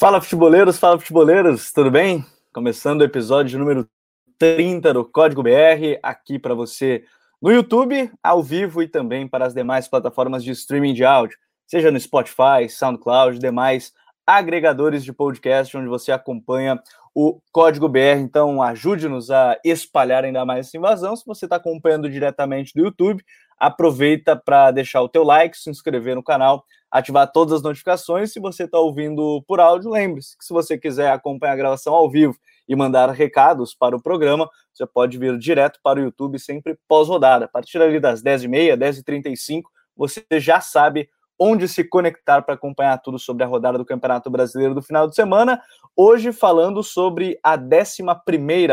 Fala futeboleiros, fala futeboleiros, tudo bem? Começando o episódio número 30 do Código BR, aqui para você no YouTube, ao vivo e também para as demais plataformas de streaming de áudio, seja no Spotify, SoundCloud, demais agregadores de podcast onde você acompanha o Código BR. Então, ajude-nos a espalhar ainda mais essa invasão. Se você está acompanhando diretamente do YouTube, aproveita para deixar o teu like, se inscrever no canal, ativar todas as notificações. Se você está ouvindo por áudio, lembre-se que se você quiser acompanhar a gravação ao vivo e mandar recados para o programa, você pode vir direto para o YouTube sempre pós-rodada. A partir ali das 10h30, 10h35, você já sabe onde se conectar para acompanhar tudo sobre a rodada do Campeonato Brasileiro do final de semana. Hoje falando sobre a 11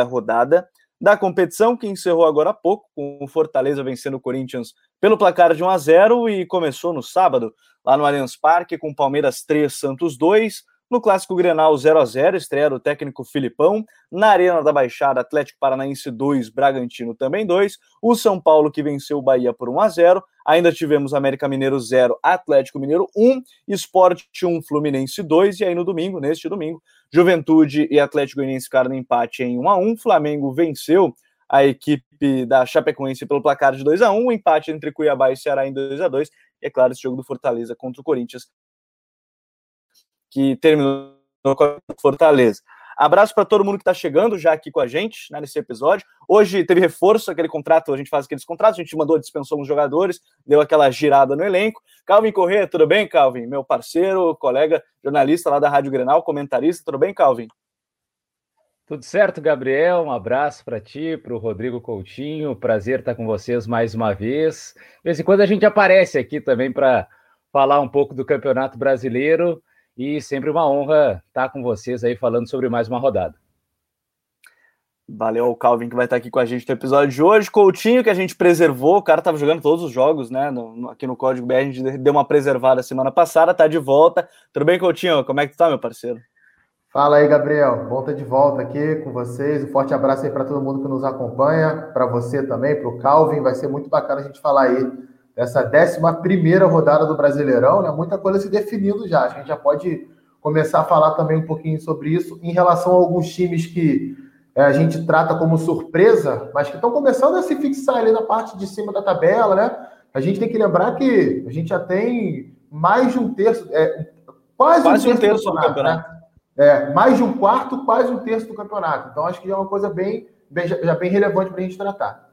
rodada da competição, que encerrou agora há pouco, com o Fortaleza vencendo o Corinthians pelo placar de 1 a 0 e começou no sábado, lá no Allianz Parque, com Palmeiras 3, Santos 2. No clássico Grenal 0 a 0 estreia do técnico Filipão. Na Arena da Baixada, Atlético Paranaense 2, Bragantino também 2. O São Paulo que venceu o Bahia por 1 a 0. Ainda tivemos América Mineiro 0, Atlético Mineiro 1, Sport 1, Fluminense 2. E aí no domingo, neste domingo, Juventude e Atlético Goianiense ficaram no empate em 1 a 1. Flamengo venceu a equipe da Chapecoense pelo placar de 2 a 1, o empate entre Cuiabá e Ceará em 2 a 2. E é claro, esse jogo do Fortaleza contra o Corinthians que terminou com a Fortaleza. Abraço para todo mundo que está chegando já aqui com a gente né, nesse episódio. Hoje teve reforço, aquele contrato, a gente faz aqueles contratos, a gente mandou, dispensou uns jogadores, deu aquela girada no elenco. Calvin Corrêa, tudo bem, Calvin? Meu parceiro, colega, jornalista lá da Rádio Grenal, comentarista, tudo bem, Calvin? Tudo certo, Gabriel? Um abraço para ti, para o Rodrigo Coutinho. Prazer estar com vocês mais uma vez. De vez em quando a gente aparece aqui também para falar um pouco do Campeonato Brasileiro. E sempre uma honra estar com vocês aí falando sobre mais uma rodada. Valeu ao Calvin que vai estar aqui com a gente no episódio de hoje. Coutinho, que a gente preservou, o cara estava jogando todos os jogos, né? No, no, aqui no Código BR, a gente deu uma preservada semana passada, tá de volta. Tudo bem, Coutinho? Como é que tu tá, meu parceiro? Fala aí, Gabriel. Bom estar de volta aqui com vocês. Um forte abraço aí para todo mundo que nos acompanha, para você também, para o Calvin. Vai ser muito bacana a gente falar aí dessa 11 rodada do Brasileirão, né? Muita coisa se definindo já. A gente já pode começar a falar também um pouquinho sobre isso em relação a alguns times que é, a gente trata como surpresa, mas que estão começando a se fixar ali na parte de cima da tabela, né? A gente tem que lembrar que a gente já tem mais de um terço, é, quase, quase um terço, um terço do campeonato. Né? É, mais de um quarto, quase um terço do campeonato. Então, acho que é uma coisa bem, bem já bem relevante para a gente tratar.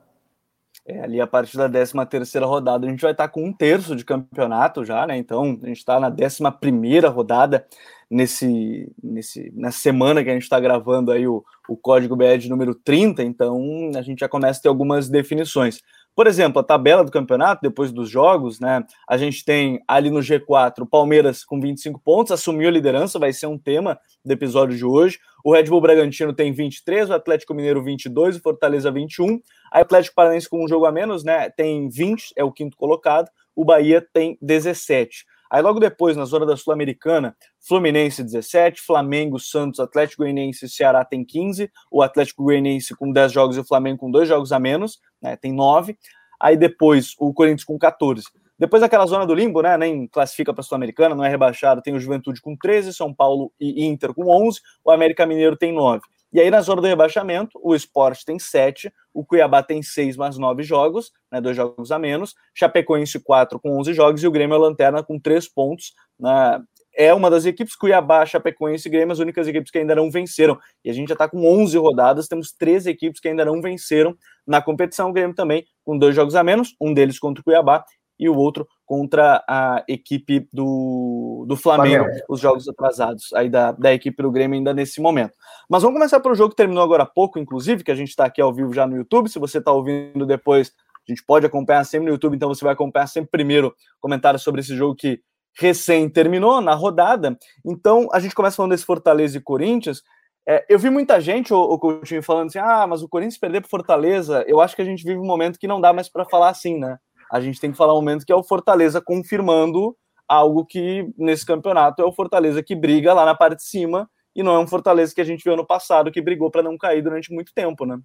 É, ali a partir da 13 terceira rodada a gente vai estar com um terço de campeonato já, né? Então a gente está na 11 primeira rodada nesse, nesse, nessa semana que a gente está gravando aí o, o código BR número 30, então a gente já começa a ter algumas definições. Por exemplo, a tabela do campeonato, depois dos jogos, né? A gente tem ali no G4 o Palmeiras com 25 pontos, assumiu a liderança, vai ser um tema do episódio de hoje. O Red Bull Bragantino tem 23, o Atlético Mineiro 22, o Fortaleza 21. A Atlético Paranaense com um jogo a menos, né? Tem 20, é o quinto colocado. O Bahia tem 17. Aí logo depois, na zona da Sul-Americana, Fluminense 17, Flamengo, Santos, Atlético Goianiense e Ceará tem 15, o Atlético Goianiense com 10 jogos e o Flamengo com dois jogos a menos, né, tem 9. Aí depois o Corinthians com 14. Depois daquela zona do limbo, né, nem classifica para a Sul-Americana, não é rebaixado, tem o Juventude com 13, São Paulo e Inter com 11, o América Mineiro tem 9. E aí, na zona do rebaixamento, o Sport tem 7, o Cuiabá tem 6 mais 9 jogos, né, dois jogos a menos, Chapecoense 4 com 11 jogos e o Grêmio é lanterna com 3 pontos. Né, é uma das equipes, Cuiabá, Chapecoense e Grêmio, as únicas equipes que ainda não venceram. E a gente já está com 11 rodadas, temos 13 equipes que ainda não venceram na competição. O Grêmio também com dois jogos a menos, um deles contra o Cuiabá e o outro contra a equipe do, do Flamengo, Flamengo, os jogos atrasados aí da, da equipe do Grêmio ainda nesse momento. Mas vamos começar pelo jogo que terminou agora há pouco, inclusive, que a gente está aqui ao vivo já no YouTube. Se você está ouvindo depois, a gente pode acompanhar sempre no YouTube, então você vai acompanhar sempre primeiro comentários sobre esse jogo que recém terminou na rodada. Então a gente começa falando desse Fortaleza e Corinthians. É, eu vi muita gente, o, o Coutinho, falando assim: ah, mas o Corinthians perder para Fortaleza, eu acho que a gente vive um momento que não dá mais para falar assim, né? A gente tem que falar um momento que é o Fortaleza confirmando algo que nesse campeonato é o Fortaleza que briga lá na parte de cima e não é um Fortaleza que a gente viu ano passado que brigou para não cair durante muito tempo, né?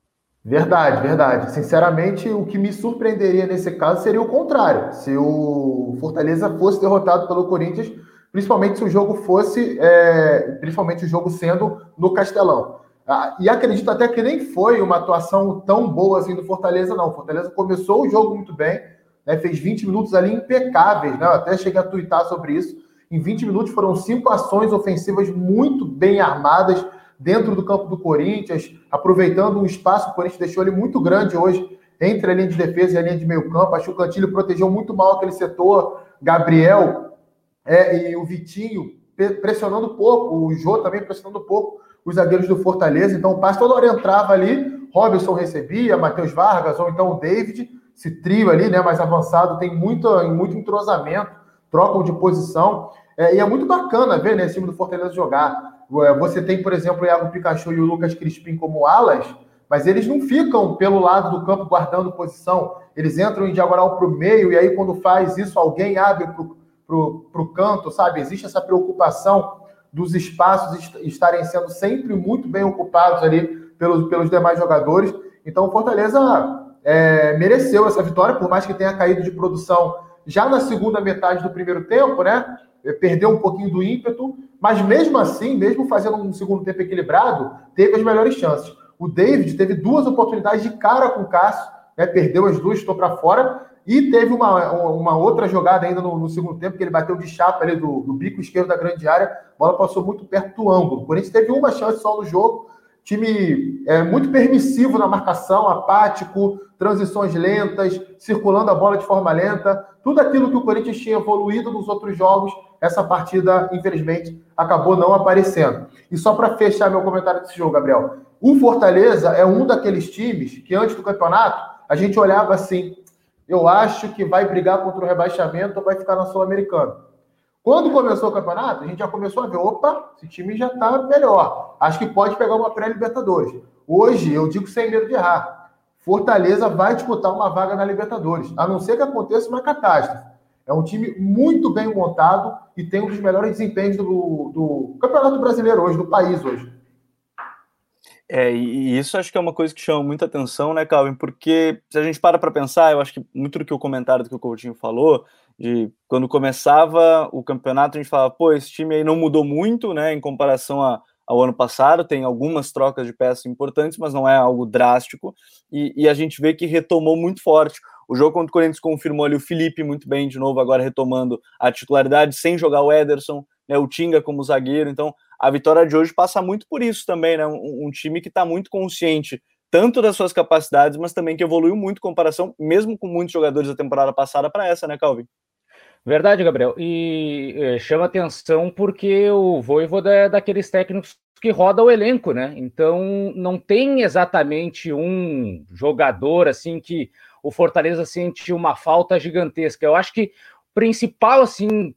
Verdade, verdade. Sinceramente, o que me surpreenderia nesse caso seria o contrário. Se o Fortaleza fosse derrotado pelo Corinthians principalmente se o jogo fosse, é, principalmente o jogo sendo no Castelão. Ah, e acredito até que nem foi uma atuação tão boa assim do Fortaleza, não. O Fortaleza começou o jogo muito bem, né, fez 20 minutos ali impecáveis, né? Eu até cheguei a twittar sobre isso. Em 20 minutos foram cinco ações ofensivas muito bem armadas dentro do campo do Corinthians, aproveitando um espaço que o Corinthians deixou ele muito grande hoje entre a linha de defesa e a linha de meio campo. Acho que o Cantilho protegeu muito mal aquele setor. Gabriel é, e o Vitinho pressionando pouco, o Jô também pressionando pouco os zagueiros do Fortaleza. Então o passe toda hora entrava ali, Robson recebia, Matheus Vargas, ou então o David, esse trio ali, né, mais avançado, tem muito, muito entrosamento, trocam de posição. É, e é muito bacana ver né, esse time do Fortaleza jogar. É, você tem, por exemplo, o Iago Pikachu e o Lucas Crispim como alas, mas eles não ficam pelo lado do campo guardando posição. Eles entram em diagonal para o meio, e aí, quando faz isso, alguém abre para o canto, sabe? Existe essa preocupação dos espaços estarem sendo sempre muito bem ocupados ali pelos, pelos demais jogadores. Então, o Fortaleza é, mereceu essa vitória, por mais que tenha caído de produção já na segunda metade do primeiro tempo, né? Perdeu um pouquinho do ímpeto, mas mesmo assim, mesmo fazendo um segundo tempo equilibrado, teve as melhores chances. O David teve duas oportunidades de cara com o Cássio, né? perdeu as duas, estou para fora. E teve uma, uma outra jogada ainda no, no, segundo tempo, que ele bateu de chapa ali do, do, bico esquerdo da grande área, a bola passou muito perto do ângulo. O Corinthians teve uma chance só no jogo, time é, muito permissivo na marcação, apático, transições lentas, circulando a bola de forma lenta. Tudo aquilo que o Corinthians tinha evoluído nos outros jogos, essa partida, infelizmente, acabou não aparecendo. E só para fechar meu comentário desse jogo, Gabriel, o Fortaleza é um daqueles times que antes do campeonato a gente olhava assim: eu acho que vai brigar contra o rebaixamento ou vai ficar na Sul-Americana. Quando começou o campeonato, a gente já começou a ver: opa, esse time já está melhor. Acho que pode pegar uma pré-Libertadores. Hoje, eu digo sem medo de errar: Fortaleza vai disputar uma vaga na Libertadores, a não ser que aconteça uma catástrofe. É um time muito bem montado e tem um dos melhores desempenhos do, do Campeonato Brasileiro hoje, do país hoje. É, e isso acho que é uma coisa que chama muita atenção, né, Calvin? Porque se a gente para para pensar, eu acho que muito do que o comentário do que o Coutinho falou, de quando começava o campeonato, a gente falava, pô, esse time aí não mudou muito, né, em comparação a, ao ano passado, tem algumas trocas de peças importantes, mas não é algo drástico, e, e a gente vê que retomou muito forte. O jogo contra o Corinthians confirmou ali o Felipe muito bem, de novo, agora retomando a titularidade, sem jogar o Ederson, né, o Tinga como zagueiro, então a vitória de hoje passa muito por isso também, né? Um, um time que está muito consciente tanto das suas capacidades, mas também que evoluiu muito em comparação, mesmo com muitos jogadores da temporada passada, para essa, né, Calvin? Verdade, Gabriel. E é, chama atenção porque o Voivoda é daqueles técnicos que roda o elenco, né? Então não tem exatamente um jogador assim que o Fortaleza sente uma falta gigantesca. Eu acho que o principal assim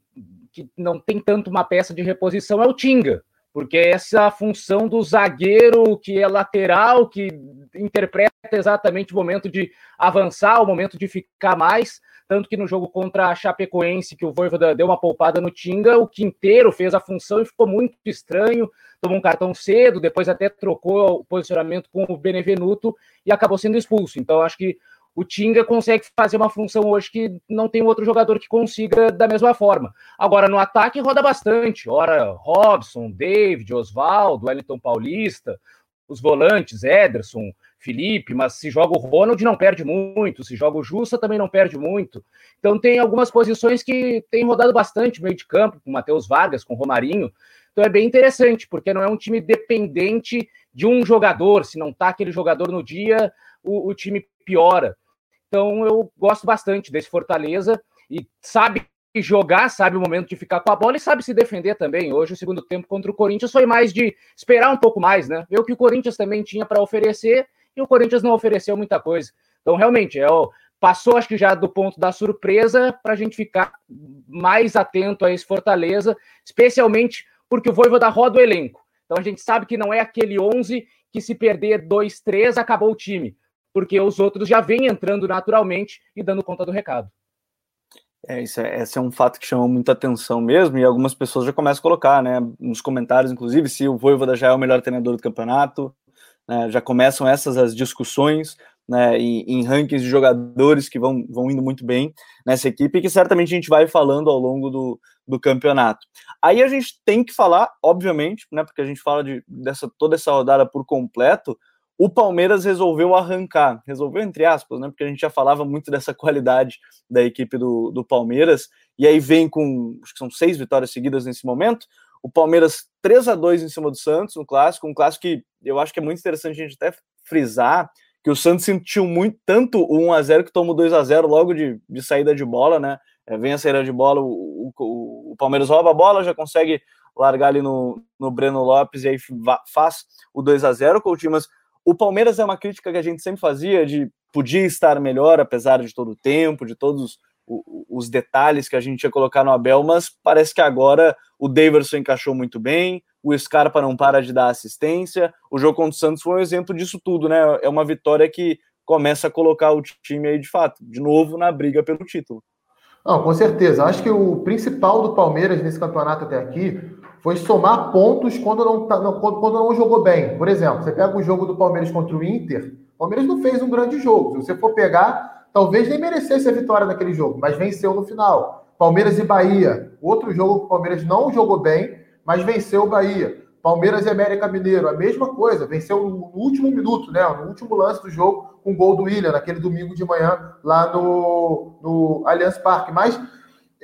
que não tem tanto uma peça de reposição é o Tinga porque essa função do zagueiro que é lateral, que interpreta exatamente o momento de avançar, o momento de ficar mais, tanto que no jogo contra a Chapecoense, que o Voivoda deu uma poupada no Tinga, o Quinteiro fez a função e ficou muito estranho, tomou um cartão cedo, depois até trocou o posicionamento com o Benevenuto e acabou sendo expulso. Então acho que o Tinga consegue fazer uma função hoje que não tem outro jogador que consiga da mesma forma. Agora, no ataque, roda bastante. Ora, Robson, David, Oswaldo, Wellington Paulista, os volantes, Ederson, Felipe, mas se joga o Ronald não perde muito, se joga o Justa também não perde muito. Então tem algumas posições que tem rodado bastante meio de campo, com Matheus Vargas, com Romarinho. Então é bem interessante, porque não é um time dependente de um jogador. Se não tá aquele jogador no dia, o, o time piora. Então eu gosto bastante desse Fortaleza e sabe jogar, sabe o momento de ficar com a bola e sabe se defender também. Hoje, o segundo tempo contra o Corinthians foi mais de esperar um pouco mais, né? Ver o que o Corinthians também tinha para oferecer e o Corinthians não ofereceu muita coisa. Então, realmente, é o, passou, acho que já do ponto da surpresa, para a gente ficar mais atento a esse Fortaleza, especialmente porque o Voivoda roda o elenco. Então, a gente sabe que não é aquele 11 que se perder 2, 3, acabou o time porque os outros já vêm entrando naturalmente e dando conta do recado. É, isso é, esse é um fato que chama muita atenção mesmo, e algumas pessoas já começam a colocar, né, nos comentários, inclusive, se o Voivoda já é o melhor treinador do campeonato, né, já começam essas as discussões, né, em, em, rankings de jogadores que vão, vão indo muito bem nessa equipe, que certamente a gente vai falando ao longo do, do campeonato. Aí a gente tem que falar, obviamente, né, porque a gente fala de dessa, toda essa rodada por completo, o Palmeiras resolveu arrancar, resolveu entre aspas, né, porque a gente já falava muito dessa qualidade da equipe do, do Palmeiras, e aí vem com, acho que são seis vitórias seguidas nesse momento, o Palmeiras 3 a 2 em cima do Santos no clássico, um clássico que eu acho que é muito interessante a gente até frisar, que o Santos sentiu muito tanto o 1 a 0 que tomou 2 a 0 logo de, de saída de bola, né? É, vem a saída de bola, o, o, o, Palmeiras rouba a bola, já consegue largar ali no, no Breno Lopes e aí faz o 2 a 0 Coutinho, mas o Palmeiras é uma crítica que a gente sempre fazia de podia estar melhor, apesar de todo o tempo, de todos os detalhes que a gente ia colocar no Abel, mas parece que agora o Daverson encaixou muito bem, o Scarpa não para de dar assistência, o jogo contra o Santos foi um exemplo disso tudo, né? É uma vitória que começa a colocar o time aí de fato, de novo na briga pelo título. Não, com certeza. Acho que o principal do Palmeiras nesse campeonato até aqui foi somar pontos quando não, tá, quando não jogou bem. Por exemplo, você pega o jogo do Palmeiras contra o Inter, o Palmeiras não fez um grande jogo. Se você for pegar, talvez nem merecesse a vitória naquele jogo, mas venceu no final. Palmeiras e Bahia, outro jogo que o Palmeiras não jogou bem, mas venceu o Bahia. Palmeiras e América Mineiro, a mesma coisa, venceu no último minuto, né, no último lance do jogo, com o gol do William, naquele domingo de manhã, lá no, no Allianz Parque. Mas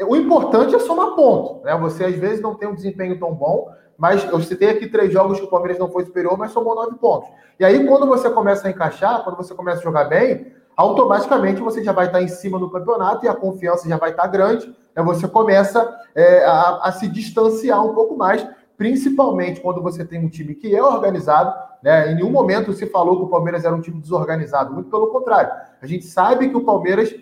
o importante é somar ponto, né? Você às vezes não tem um desempenho tão bom, mas eu citei aqui três jogos que o Palmeiras não foi superior, mas somou nove pontos. E aí, quando você começa a encaixar, quando você começa a jogar bem, automaticamente você já vai estar em cima do campeonato e a confiança já vai estar grande. Né? Você começa é, a, a, se distanciar um pouco mais, principalmente quando você tem um time que é organizado. Né? Em nenhum momento se falou que o Palmeiras era um time desorganizado, muito pelo contrário. A gente sabe que o Palmeiras,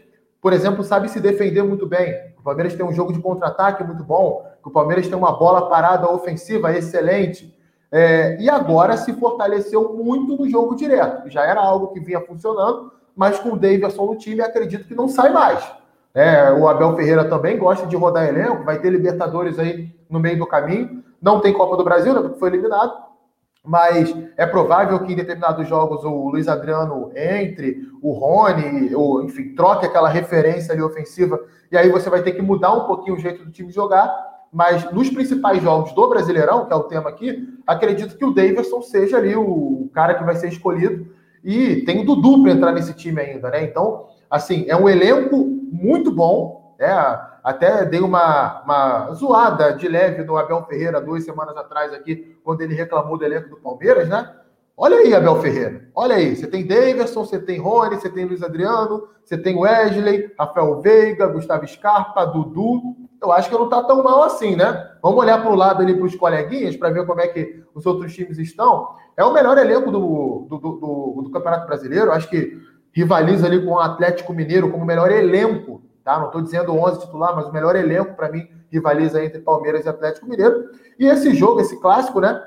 por exemplo, sabe se defender muito bem. O Palmeiras tem um jogo de contra-ataque muito bom, o Palmeiras tem uma bola parada ofensiva excelente. É, e agora se fortaleceu muito no jogo direto, já era algo que vinha funcionando, mas com o Davidson no time, acredito que não sai mais. É, o Abel Ferreira também gosta de rodar elenco, vai ter Libertadores aí no meio do caminho. Não tem Copa do Brasil, né, porque foi eliminado, mas é provável que em determinados jogos o Luiz Adriano entre, o Rony, ou, enfim, troque aquela referência ali ofensiva, e aí você vai ter que mudar um pouquinho o jeito do time jogar. Mas nos principais jogos do Brasileirão, que é o tema aqui, acredito que o Davidson seja ali o cara que vai ser escolhido e tem o Dudu para entrar nesse time ainda, né? Então, assim, é um elenco muito bom, né? Até dei uma, uma zoada de leve no Abel Ferreira duas semanas atrás aqui, quando ele reclamou do elenco do Palmeiras, né? Olha aí, Abel Ferreira. Olha aí. Você tem Davidson, você tem Rony, você tem Luiz Adriano, você tem Wesley, Rafael Veiga, Gustavo Scarpa, Dudu. Eu acho que não está tão mal assim, né? Vamos olhar para o lado ali para os coleguinhas para ver como é que os outros times estão. É o melhor elenco do, do, do, do Campeonato Brasileiro. Acho que rivaliza ali com o Atlético Mineiro como melhor elenco. Tá? Não estou dizendo 11 titular, mas o melhor elenco para mim rivaliza entre Palmeiras e Atlético Mineiro. E esse jogo, esse clássico, né?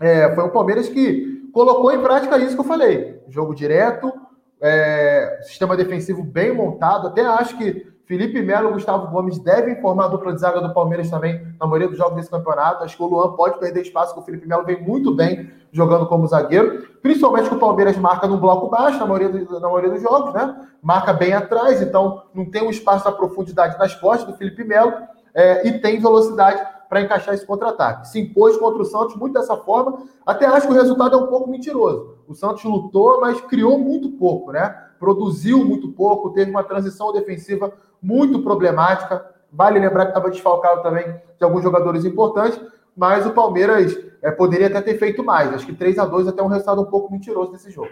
É, foi o Palmeiras que colocou em prática isso que eu falei. Jogo direto, é, sistema defensivo bem montado. Até acho que Felipe Melo e Gustavo Gomes devem formar a dupla de zaga do Palmeiras também na maioria dos jogos desse campeonato. Acho que o Luan pode perder espaço, porque o Felipe Melo vem muito bem jogando como zagueiro, principalmente que o Palmeiras marca num bloco baixo na maioria, do, na maioria dos jogos, né? Marca bem atrás, então não tem um espaço da profundidade nas costas do Felipe Melo é, e tem velocidade para encaixar esse contra-ataque. Se impôs contra o Santos muito dessa forma, até acho que o resultado é um pouco mentiroso. O Santos lutou, mas criou muito pouco, né? Produziu muito pouco, teve uma transição defensiva muito problemática. Vale lembrar que estava desfalcado também de alguns jogadores importantes, mas o Palmeiras é, poderia até ter feito mais. Acho que 3 a 2 até um resultado um pouco mentiroso nesse jogo.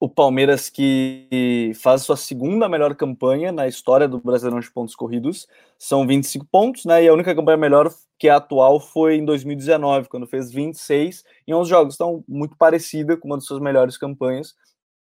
O Palmeiras que faz sua segunda melhor campanha na história do Brasileirão de pontos corridos, são 25 pontos, né? E a única campanha melhor que a atual foi em 2019, quando fez 26 em 11 jogos. Então, muito parecida com uma das suas melhores campanhas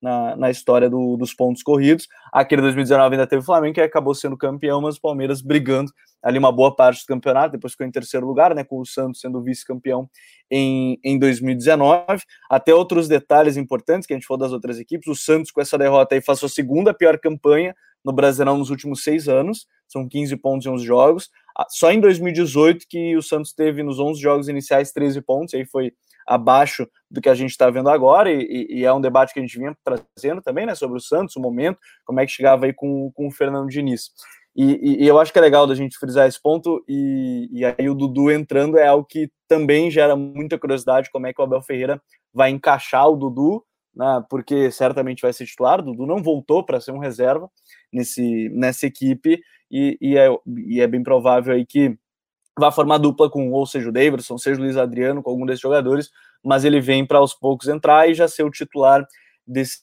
na, na história do, dos pontos corridos. Aquele 2019 ainda teve o Flamengo, que acabou sendo campeão, mas o Palmeiras brigando ali uma boa parte do campeonato, depois ficou em terceiro lugar, né, com o Santos sendo vice-campeão em, em 2019. Até outros detalhes importantes que a gente falou das outras equipes, o Santos com essa derrota aí faz sua segunda pior campanha no Brasileirão nos últimos seis anos, são 15 pontos em 11 jogos. Só em 2018 que o Santos teve nos 11 jogos iniciais 13 pontos, aí foi abaixo do que a gente está vendo agora, e, e, é um debate que a gente vinha trazendo também, né, sobre o Santos, o momento, como é que chegava aí com, com o Fernando Diniz. E, e, eu acho que é legal da gente frisar esse ponto, e, e aí o Dudu entrando é algo que também gera muita curiosidade, como é que o Abel Ferreira vai encaixar o Dudu, né, porque certamente vai ser titular, o Dudu não voltou para ser um reserva nesse, nessa equipe, e, e, é, e é bem provável aí que vá formar dupla com ou seja o Davidson, seja o Luiz Adriano, com algum desses jogadores, mas ele vem para aos poucos entrar e já ser o titular desse,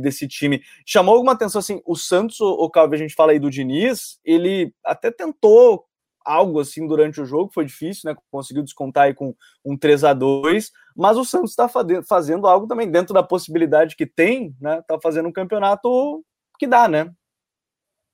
desse time. Chamou alguma atenção assim, o Santos, o Calvi, a gente fala aí do Diniz, ele até tentou algo assim durante o jogo, foi difícil, né? Conseguiu descontar aí com um 3 a 2 mas o Santos está fazendo algo também dentro da possibilidade que tem, né? Tá fazendo um campeonato que dá, né?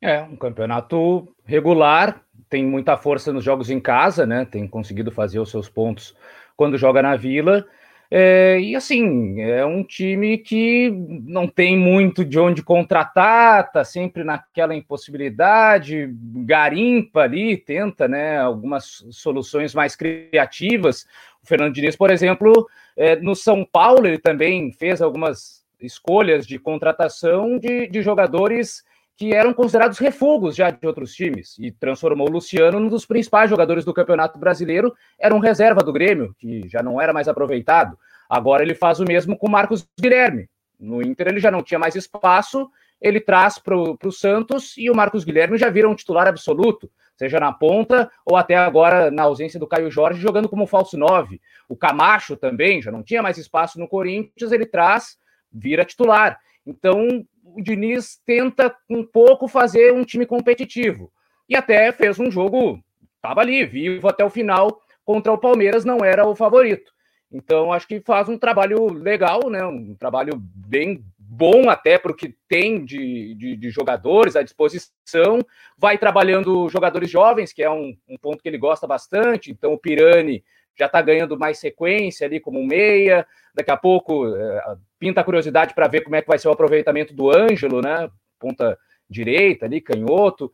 É, um campeonato regular, tem muita força nos jogos em casa, né? Tem conseguido fazer os seus pontos quando joga na Vila. É, e assim, é um time que não tem muito de onde contratar, tá sempre naquela impossibilidade, garimpa ali, tenta né, algumas soluções mais criativas. O Fernando Diniz, por exemplo, é, no São Paulo, ele também fez algumas escolhas de contratação de, de jogadores que eram considerados refugos já de outros times, e transformou o Luciano num dos principais jogadores do Campeonato Brasileiro, era um reserva do Grêmio, que já não era mais aproveitado. Agora ele faz o mesmo com Marcos Guilherme. No Inter ele já não tinha mais espaço, ele traz para o Santos e o Marcos Guilherme já vira um titular absoluto, seja na ponta ou até agora na ausência do Caio Jorge jogando como falso 9. O Camacho também já não tinha mais espaço no Corinthians, ele traz, vira titular. Então o Diniz tenta um pouco fazer um time competitivo. E até fez um jogo, estava ali, vivo até o final, contra o Palmeiras, não era o favorito. Então, acho que faz um trabalho legal, né? Um trabalho bem bom até para o que tem de, de, de, jogadores à disposição. Vai trabalhando jogadores jovens, que é um, um ponto que ele gosta bastante. Então, o Pirani já está ganhando mais sequência ali como um meia. Daqui a pouco é, pinta a curiosidade para ver como é que vai ser o aproveitamento do Ângelo, né? Ponta direita ali, canhoto.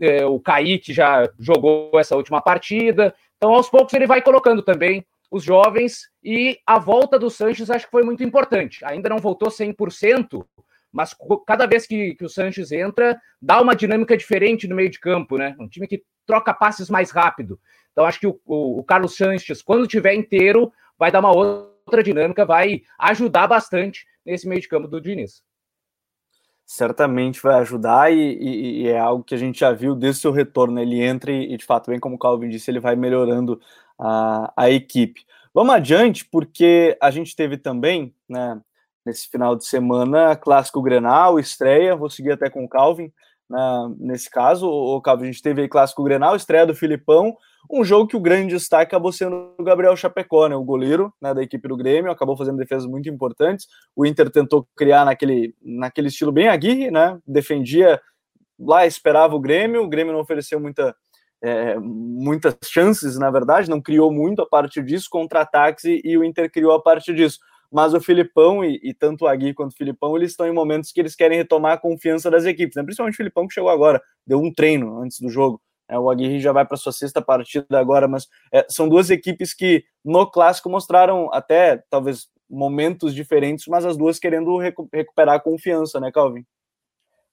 É, o Kaique já jogou essa última partida. Então, aos poucos, ele vai colocando também os jovens e a volta do Sanches acho que foi muito importante. Ainda não voltou 100%, mas cada vez que, que o Sanches entra, dá uma dinâmica diferente no meio de campo, né? Um time que troca passes mais rápido. Então, acho que o, o, o Carlos Sanches, quando tiver inteiro, vai dar uma outra dinâmica, vai ajudar bastante nesse meio de campo do Diniz. Certamente vai ajudar e, e, e é algo que a gente já viu desde o seu retorno. Ele entra e, de fato, bem como o Calvin disse, ele vai melhorando a, a equipe. Vamos adiante, porque a gente teve também, né, nesse final de semana, clássico Grenal, estreia, vou seguir até com o Calvin, né, nesse caso, o Calvin, a gente teve aí clássico Grenal, estreia do Filipão, um jogo que o grande destaque acabou sendo o Gabriel Chapecó, né, o goleiro né, da equipe do Grêmio, acabou fazendo defesas muito importantes, o Inter tentou criar naquele, naquele estilo bem aguirre, né, defendia lá, esperava o Grêmio, o Grêmio não ofereceu muita é, muitas chances, na verdade, não criou muito a partir disso, contra-ataques, e, e, o Inter criou a partir disso. Mas o Filipão e, e, tanto o Agui quanto o Filipão, eles estão em momentos que eles querem retomar a confiança das equipes, né? principalmente o Filipão que chegou agora, deu um treino antes do jogo. É, o Aguirre já vai para sua sexta partida agora, mas é, são duas equipes que no clássico mostraram até talvez momentos diferentes, mas as duas querendo recu recuperar a confiança, né, Calvin?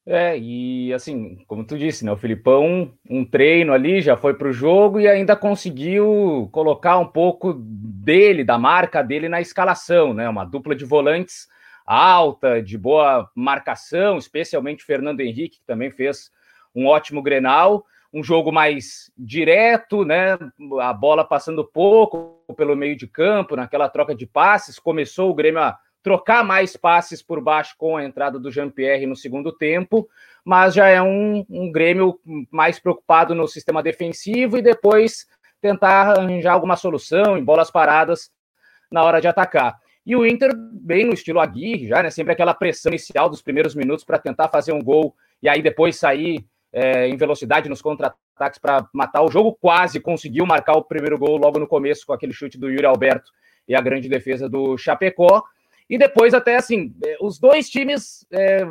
É, e assim, como tu disse, né, o Filipão, um treino ali, já foi para o jogo e ainda conseguiu colocar um pouco dele, da marca dele na escalação, né? Uma dupla de volantes alta, de boa marcação, especialmente Fernando Henrique, que também fez um ótimo Grenal, um jogo mais direto, né? A bola passando pouco pelo meio de campo, naquela troca de passes, começou o Grêmio a trocar mais passes por baixo com a entrada do Jean-Pierre no segundo tempo, mas já é um, um Grêmio mais preocupado no sistema defensivo e depois tentar arranjar alguma solução em bolas paradas na hora de atacar. E o Inter, bem no estilo Aguirre, já, né? Sempre aquela pressão inicial dos primeiros minutos para tentar fazer um gol e aí depois sair é, em velocidade nos contra-ataques para matar o jogo. Quase conseguiu marcar o primeiro gol logo no começo com aquele chute do Yuri Alberto e a grande defesa do Chapecó. E depois, até assim, é, os dois times, é,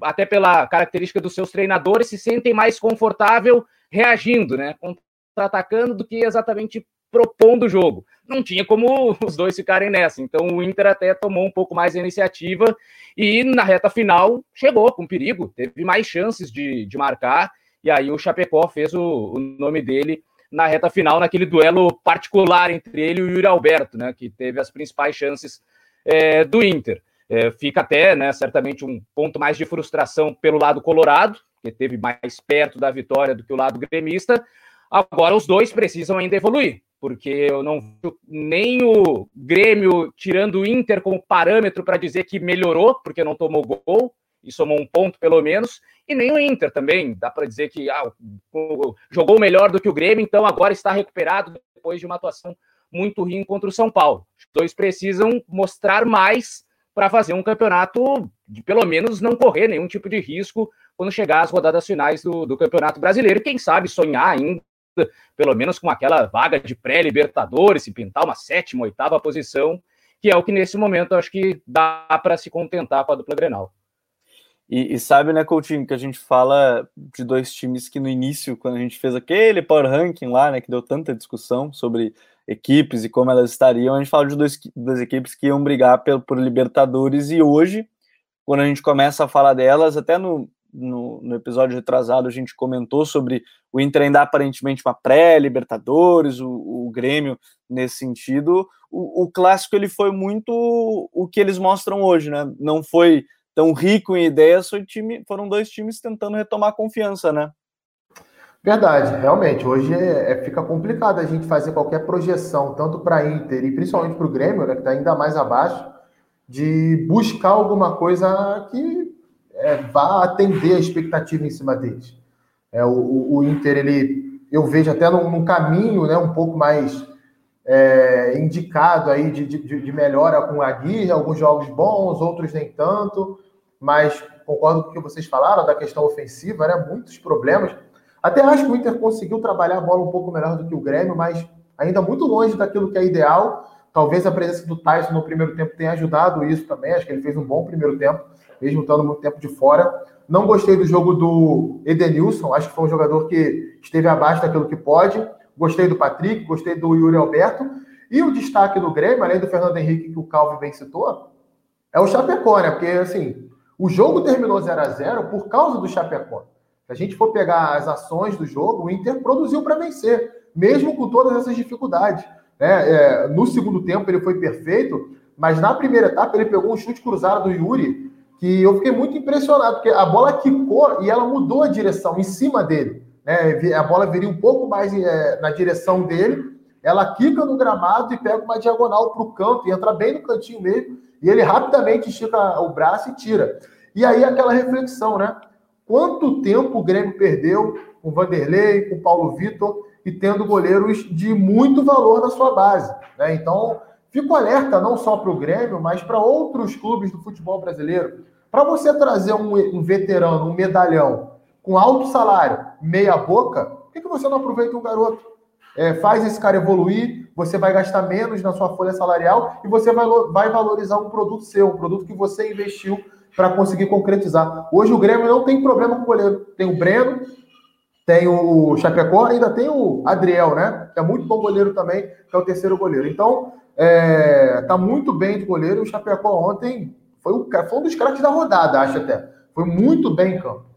até pela característica dos seus treinadores, se sentem mais confortável reagindo, né? Contra-atacando do que exatamente propondo o jogo. Não tinha como os dois ficarem nessa. Então o Inter até tomou um pouco mais a iniciativa e na reta final chegou com perigo, teve mais chances de, de marcar. E aí o Chapecó fez o, o nome dele na reta final, naquele duelo particular entre ele e o Yuri Alberto, né, que teve as principais chances é, do Inter. É, fica até, né, certamente, um ponto mais de frustração pelo lado colorado, que teve mais perto da vitória do que o lado gremista. Agora os dois precisam ainda evoluir, porque eu não nem o Grêmio tirando o Inter como parâmetro para dizer que melhorou, porque não tomou gol, e somou um ponto pelo menos, e nem o Inter também, dá para dizer que ah, jogou melhor do que o Grêmio, então agora está recuperado depois de uma atuação muito ruim contra o São Paulo. Os dois precisam mostrar mais para fazer um campeonato de pelo menos não correr nenhum tipo de risco quando chegar às rodadas finais do, do Campeonato Brasileiro. Quem sabe sonhar ainda, pelo menos com aquela vaga de pré-Libertadores, se pintar uma sétima, oitava posição, que é o que nesse momento acho que dá para se contentar com a dupla Grenal. E, e, sabe, né, Coutinho, que a gente fala de dois times que no início, quando a gente fez aquele Power Ranking lá, né, que deu tanta discussão sobre equipes e como elas estariam, a gente fala de dois, duas equipes que iam brigar por, por Libertadores e hoje, quando a gente começa a falar delas, até no, no, no, episódio retrasado a gente comentou sobre o Inter ainda aparentemente uma pré-Libertadores, o, o, Grêmio nesse sentido. O, o, clássico ele foi muito o que eles mostram hoje, né? Não foi tão rico em ideias, foi time, foram dois times tentando retomar a confiança, né? Verdade, realmente. Hoje é, é, fica complicado a gente fazer qualquer projeção, tanto para Inter e principalmente para o Grêmio, né, que está ainda mais abaixo, de buscar alguma coisa que é, vá atender a expectativa em cima deles. É, o, o, Inter, ele, eu vejo até num, num caminho né, um pouco mais é, indicado aí de, de, de, melhora com a Aguirre, alguns jogos bons, outros nem tanto, mas concordo com o que vocês falaram da questão ofensiva, né? Muitos problemas. Até acho que o Inter conseguiu trabalhar a bola um pouco melhor do que o Grêmio, mas ainda muito longe daquilo que é ideal. Talvez a presença do Tyson no primeiro tempo tenha ajudado isso também. Acho que ele fez um bom primeiro tempo, mesmo estando muito tempo de fora. Não gostei do jogo do Edenilson, acho que foi um jogador que esteve abaixo daquilo que pode. Gostei do Patrick, gostei do Yuri Alberto. E o destaque do Grêmio, além do Fernando Henrique, que o Calvin bem citou, é o Chapecó, né? Porque, assim, o jogo terminou 0 a 0 por causa do Chapecó. A gente for pegar as ações do jogo, o Inter produziu para vencer, mesmo com todas essas dificuldades. Né? É, no segundo tempo ele foi perfeito, mas na primeira etapa ele pegou um chute cruzado do Yuri, que eu fiquei muito impressionado, porque a bola quicou e ela mudou a direção em cima dele. Né? A bola viria um pouco mais é, na direção dele, ela quica no gramado e pega uma diagonal para o canto e entra bem no cantinho mesmo, e ele rapidamente estica o braço e tira. E aí aquela reflexão, né? Quanto tempo o Grêmio perdeu com o Vanderlei, com o Paulo Vitor e tendo goleiros de muito valor na sua base. Né? Então, fico alerta não só para o Grêmio, mas para outros clubes do futebol brasileiro. Para você trazer um, um veterano, um medalhão, com alto salário, meia boca, por que, você não aproveita um garoto? É, faz esse cara evoluir, você vai gastar menos na sua folha salarial e você vai, vai valorizar um produto seu, um produto que você investiu para conseguir concretizar. Hoje o Grêmio não tem problema com o goleiro. Tem o Breno, tem o Chapecó, ainda tem o Adriel, né? Que é muito bom goleiro também, que é o terceiro goleiro. Então, é, tá muito bem de goleiro. O Chapecó ontem foi, o, foi um dos craques da rodada, acho até. Foi muito bem em campo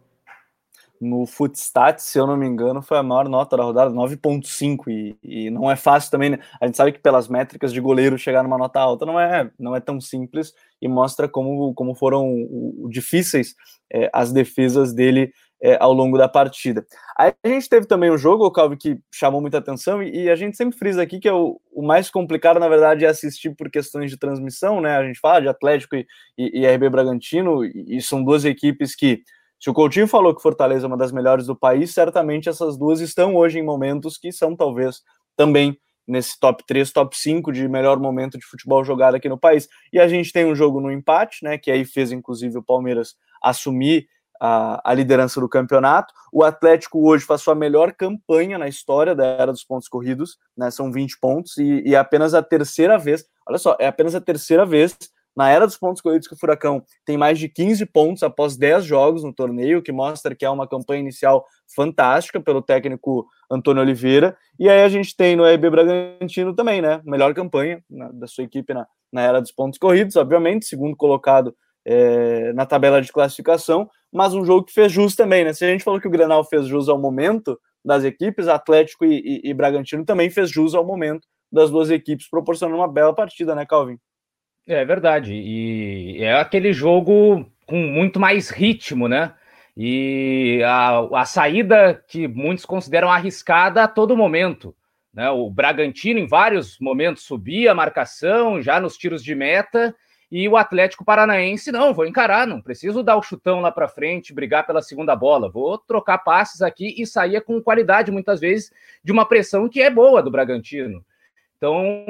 no Footstats, se eu não me engano, foi a maior nota da rodada, 9.5, e, e não é fácil também, né? A gente sabe que pelas métricas de goleiro chegar numa nota alta não é, não é tão simples, e mostra como, como foram o, o difíceis é, as defesas dele é, ao longo da partida. Aí a gente teve também um jogo, o Calvi, que chamou muita atenção, e, e, a gente sempre frisa aqui que é o, o, mais complicado, na verdade, é assistir por questões de transmissão, né? A gente fala de Atlético e, e, e RB Bragantino, e, e são duas equipes que se o Coutinho falou que Fortaleza é uma das melhores do país, certamente essas duas estão hoje em momentos que são talvez também nesse top 3, top 5 de melhor momento de futebol jogado aqui no país. E a gente tem um jogo no empate, né, que aí fez inclusive o Palmeiras assumir a, a liderança do campeonato. O Atlético hoje faz sua melhor campanha na história da era dos pontos corridos, né, são 20 pontos, e, e é apenas a terceira vez, olha só, é apenas a terceira vez na era dos pontos corridos que o Furacão tem mais de 15 pontos após 10 jogos no torneio, que mostra que é uma campanha inicial fantástica pelo técnico Antônio Oliveira. E aí a gente tem no EB Bragantino também, né? Melhor campanha na, da sua equipe na, na era dos pontos corridos, obviamente, segundo colocado é, na tabela de classificação, mas um jogo que fez jus também, né? Se a gente falou que o Grenal fez jus ao momento das equipes, Atlético e, e, e Bragantino também fez jus ao momento das duas equipes, proporcionando uma bela partida, né, Calvin? É verdade. E é aquele jogo com muito mais ritmo, né? E a, a saída que muitos consideram arriscada a todo momento. Né? O Bragantino, em vários momentos, subia a marcação, já nos tiros de meta, e o Atlético Paranaense, não, vou encarar, não preciso dar o chutão lá para frente, brigar pela segunda bola, vou trocar passes aqui e saía com qualidade, muitas vezes, de uma pressão que é boa do Bragantino. Então,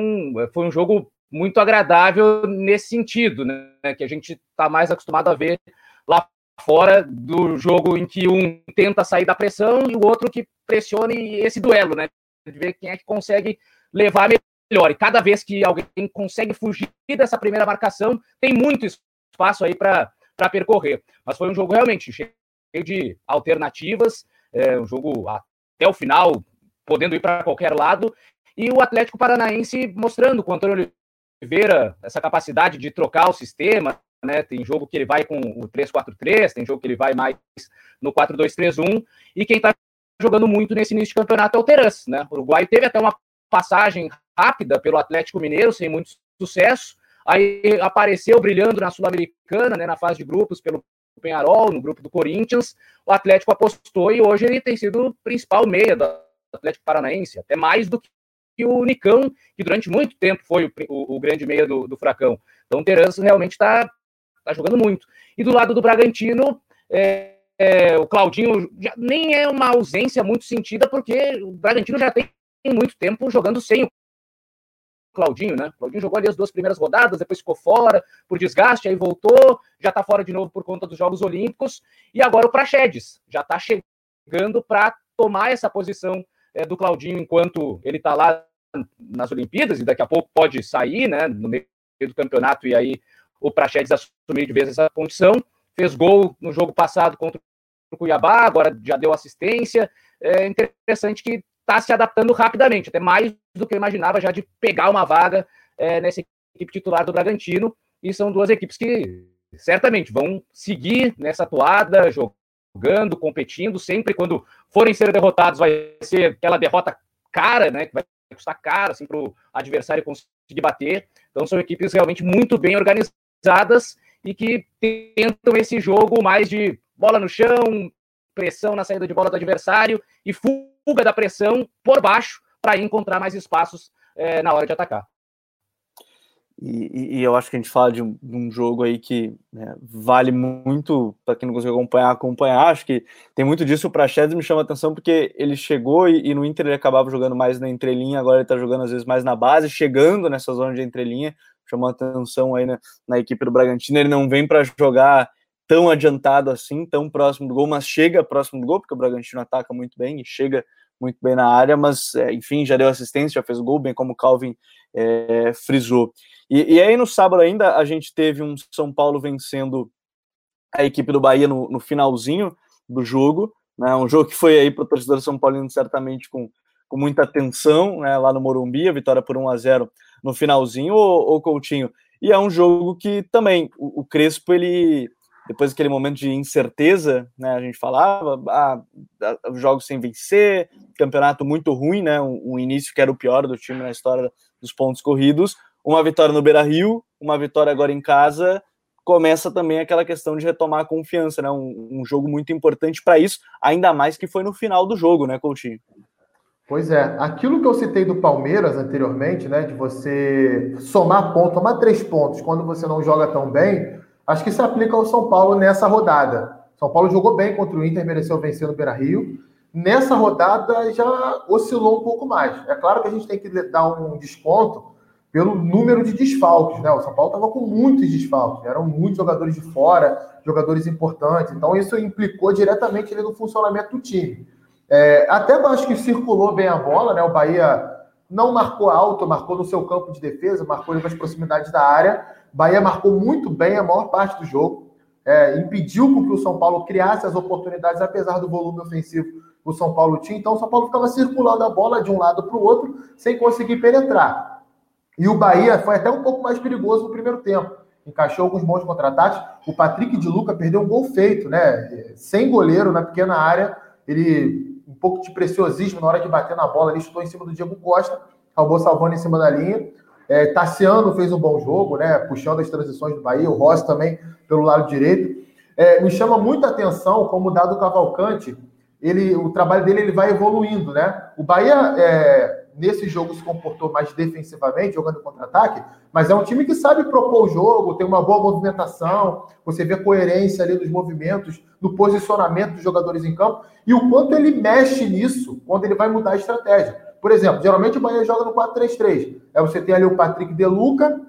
foi um jogo muito agradável nesse sentido, né? Que a gente está mais acostumado a ver lá fora do jogo em que um tenta sair da pressão e o outro que pressione esse duelo, né? De ver quem é que consegue levar melhor. E cada vez que alguém consegue fugir dessa primeira marcação, tem muito espaço aí para percorrer. Mas foi um jogo realmente cheio de alternativas, é, um jogo até o final, podendo ir para qualquer lado, e o Atlético Paranaense mostrando com o Antônio Oliveira essa capacidade de trocar o sistema, né? Tem jogo que ele vai com o 3-4-3, tem jogo que ele vai mais no 4-2-3-1, e quem está jogando muito nesse início de campeonato é o Teras, né? O Uruguai teve até uma passagem rápida pelo Atlético Mineiro, sem muito sucesso, aí apareceu brilhando na Sul-Americana, né, na fase de grupos pelo Penharol, no grupo do Corinthians, o Atlético apostou e hoje ele tem sido o principal meia do Atlético Paranaense, até mais do que que o Nicão, que durante muito tempo foi o, o, o grande meia do, do Fracão. Então o Teranço realmente está tá jogando muito. E do lado do Bragantino, é, é, o Claudinho já, nem é uma ausência muito sentida, porque o Bragantino já tem muito tempo jogando sem o Claudinho, né? O Claudinho jogou ali as duas primeiras rodadas, depois ficou fora por desgaste, aí voltou, já tá fora de novo por conta dos Jogos Olímpicos, e agora o Praxedes já tá chegando para tomar essa posição é, do Claudinho enquanto ele está lá nas Olimpíadas, e daqui a pouco pode sair, né, no meio do campeonato, e aí o Praxedes assumir de vez essa condição. Fez gol no jogo passado contra o Cuiabá, agora já deu assistência. É interessante que está se adaptando rapidamente, até mais do que eu imaginava já de pegar uma vaga é, nessa equipe titular do Bragantino. E são duas equipes que certamente vão seguir nessa toada, jogando jogando, competindo, sempre quando forem ser derrotados vai ser aquela derrota cara, né, que vai custar caro assim, para o adversário conseguir bater. Então são equipes realmente muito bem organizadas e que tentam esse jogo mais de bola no chão, pressão na saída de bola do adversário e fuga da pressão por baixo para encontrar mais espaços é, na hora de atacar. E, e, eu acho que a gente fala de um, de um jogo aí que né, vale muito para quem não conseguiu acompanhar, acompanhar. Acho que tem muito disso. O Praxedes me chama atenção porque ele chegou e, e, no Inter ele acabava jogando mais na entrelinha, agora ele está jogando às vezes mais na base, chegando nessa zona de entrelinha. Chamou atenção aí na, na equipe do Bragantino. Ele não vem para jogar tão adiantado assim, tão próximo do gol, mas chega próximo do gol, porque o Bragantino ataca muito bem e chega muito bem na área, mas é, enfim, já deu assistência, já fez gol, bem como o Calvin é, frisou. E, e, aí no sábado ainda a gente teve um São Paulo vencendo a equipe do Bahia no, no finalzinho do jogo, né, um jogo que foi aí para o torcedor São Paulino certamente com, com muita atenção, né, lá no Morumbi, a vitória por 1 a 0 no finalzinho, o Coutinho. E é um jogo que também o, o Crespo ele depois daquele momento de incerteza, né, a gente falava, ah, jogos sem vencer, campeonato muito ruim, né, um, um, início que era o pior do time na história dos pontos corridos, uma vitória no Beira-Rio, uma vitória agora em casa, começa também aquela questão de retomar a confiança, né, um, um jogo muito importante para isso, ainda mais que foi no final do jogo, né, Coutinho? Pois é, aquilo que eu citei do Palmeiras anteriormente, né, de você somar pontos, tomar três pontos quando você não joga tão bem, Acho que se aplica ao São Paulo nessa rodada. São Paulo jogou bem contra o Inter, mereceu vencer no Beira Rio. Nessa rodada já oscilou um pouco mais. É claro que a gente tem que dar um desconto pelo número de desfalques. Né? O São Paulo estava com muitos desfalques, eram muitos jogadores de fora, jogadores importantes. Então isso implicou diretamente no funcionamento do time. É, até acho que circulou bem a bola, né? O Bahia não marcou alto, marcou no seu campo de defesa, marcou nas proximidades da área, Bahia marcou muito bem a maior parte do jogo, é, impediu que o São Paulo criasse as oportunidades, apesar do volume ofensivo o São Paulo tinha. Então, o São Paulo ficava circulando a bola de um lado para o outro, sem conseguir penetrar. E o Bahia foi até um pouco mais perigoso no primeiro tempo. Encaixou alguns bons contra-ataques. O Patrick de Luca perdeu um gol feito, né? Sem goleiro na pequena área. Ele, um pouco de preciosismo na hora de bater na bola, ele chutou em cima do Diego Costa, acabou salvando em cima da linha. É, Tassiano fez um bom jogo, né? Puxando as transições do Bahia, o Rossi também pelo lado direito. É, me chama muita atenção como o Dado Cavalcante, ele, o trabalho dele ele vai evoluindo, né? O Bahia é, nesse jogo se comportou mais defensivamente, jogando contra-ataque, mas é um time que sabe propor o jogo, tem uma boa movimentação, você vê coerência ali nos movimentos, no posicionamento dos jogadores em campo e o quanto ele mexe nisso quando ele vai mudar a estratégia. Por exemplo, geralmente o Bahia joga no 4-3-3. É você tem ali o Patrick De Luca,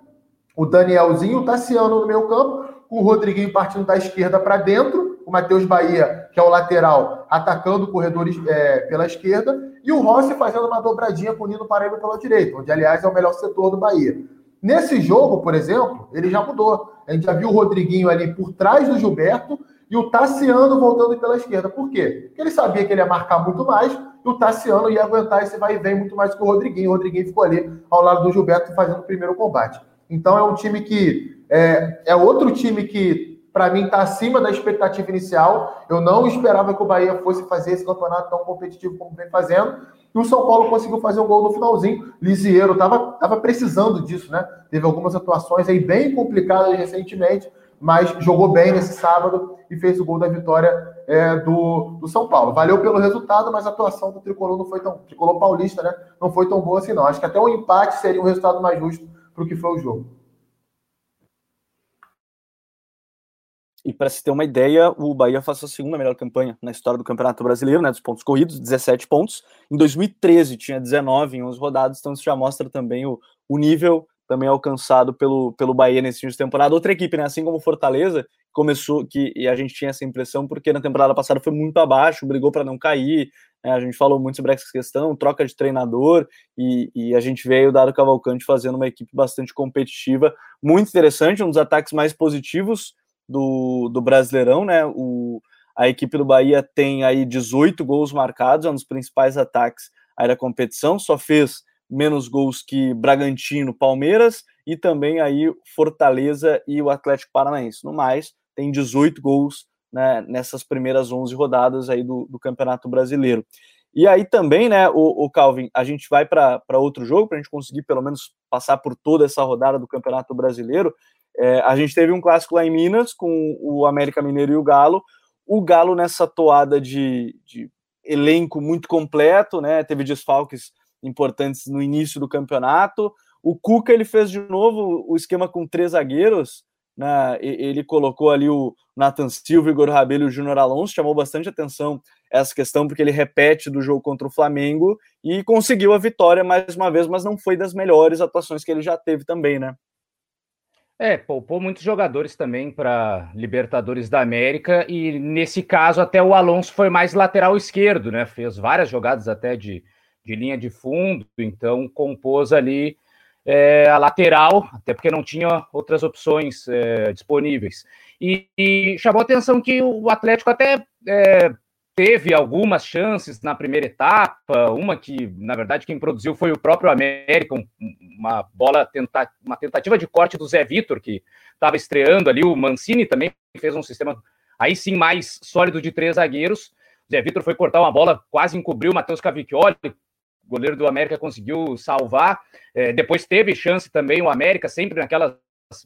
o Danielzinho, o Tassiano no meio campo, com o Rodriguinho partindo da esquerda para dentro, Matheus Bahia, que é o lateral, atacando corredores é, pela esquerda, e o Rossi fazendo uma dobradinha com o Nino Paraíba pela direita, onde, aliás, é o melhor setor do Bahia. Nesse jogo, por exemplo, ele já mudou. A gente já viu o Rodriguinho ali por trás do Gilberto e o Tassiano voltando pela esquerda. Por quê? Porque ele sabia que ele ia marcar muito mais e o Tassiano ia aguentar esse vai e vem muito mais que o Rodriguinho. O Rodriguinho ficou ali ao lado do Gilberto fazendo o primeiro combate. Então é um time que é, é outro time que, para mim, está acima da expectativa inicial. Eu não esperava que o Bahia fosse fazer esse campeonato tão competitivo como vem fazendo. E o São Paulo conseguiu fazer um gol no finalzinho. Lisieiro estava tava precisando disso, né? Teve algumas atuações aí bem complicadas recentemente mas jogou bem nesse sábado e fez o gol da vitória é, do, do São Paulo. Valeu pelo resultado, mas a atuação do Tricolor não foi tão. Tricolor paulista, né? Não foi tão boa assim, não. Acho que até um empate seria um resultado mais justo para o que foi o jogo. E para se ter uma ideia, o Bahia faz a segunda melhor campanha na história do Campeonato Brasileiro, né, dos pontos corridos, 17 pontos. Em 2013 tinha 19 em 11 rodadas, então isso já mostra também o, o nível também alcançado pelo, pelo Bahia nesse fim de temporada. Outra equipe, né? Assim como Fortaleza, começou que e a gente tinha essa impressão porque na temporada passada foi muito abaixo, brigou para não cair. Né, a gente falou muito sobre essa questão, troca de treinador e, e a gente veio o Dado Cavalcante fazendo uma equipe bastante competitiva, muito interessante, um dos ataques mais positivos do, do Brasileirão, né? O, a equipe do Bahia tem aí 18 gols marcados, é um dos principais ataques aí da competição, só fez menos gols que Bragantino, Palmeiras e também aí Fortaleza e o Atlético Paranaense. No mais, tem 18 gols né, nessas primeiras 11 rodadas aí do, do Campeonato Brasileiro. E aí também, né, o, o Calvin, a gente vai para outro jogo para a gente conseguir pelo menos passar por toda essa rodada do Campeonato Brasileiro. É, a gente teve um clássico lá em Minas com o América Mineiro e o Galo. O Galo nessa toada de, de elenco muito completo, né? Teve desfalques importantes no início do campeonato. O Cuca ele fez de novo o esquema com três zagueiros. Né? Ele colocou ali o Nathan Silva, Igor Rabelo e o Júnior Alonso. Chamou bastante atenção essa questão, porque ele repete do jogo contra o Flamengo e conseguiu a vitória mais uma vez, mas não foi das melhores atuações que ele já teve também, né? É, poupou muitos jogadores também para Libertadores da América e nesse caso até o Alonso foi mais lateral esquerdo, né? Fez várias jogadas até de de linha de fundo, então compôs ali é, a lateral, até porque não tinha outras opções é, disponíveis. E, e, chamou atenção que o Atlético até é, teve algumas chances na primeira etapa, uma que, na verdade, quem produziu foi o próprio América, uma bola, tenta, uma tentativa de corte do Zé Vitor, que estava estreando ali, o Mancini também fez um sistema, aí sim, mais sólido de três zagueiros, o Zé Vitor foi cortar uma bola, quase encobriu o Matheus Cavicchioli, goleiro do América conseguiu salvar. É, depois teve chance também o América, sempre naquelas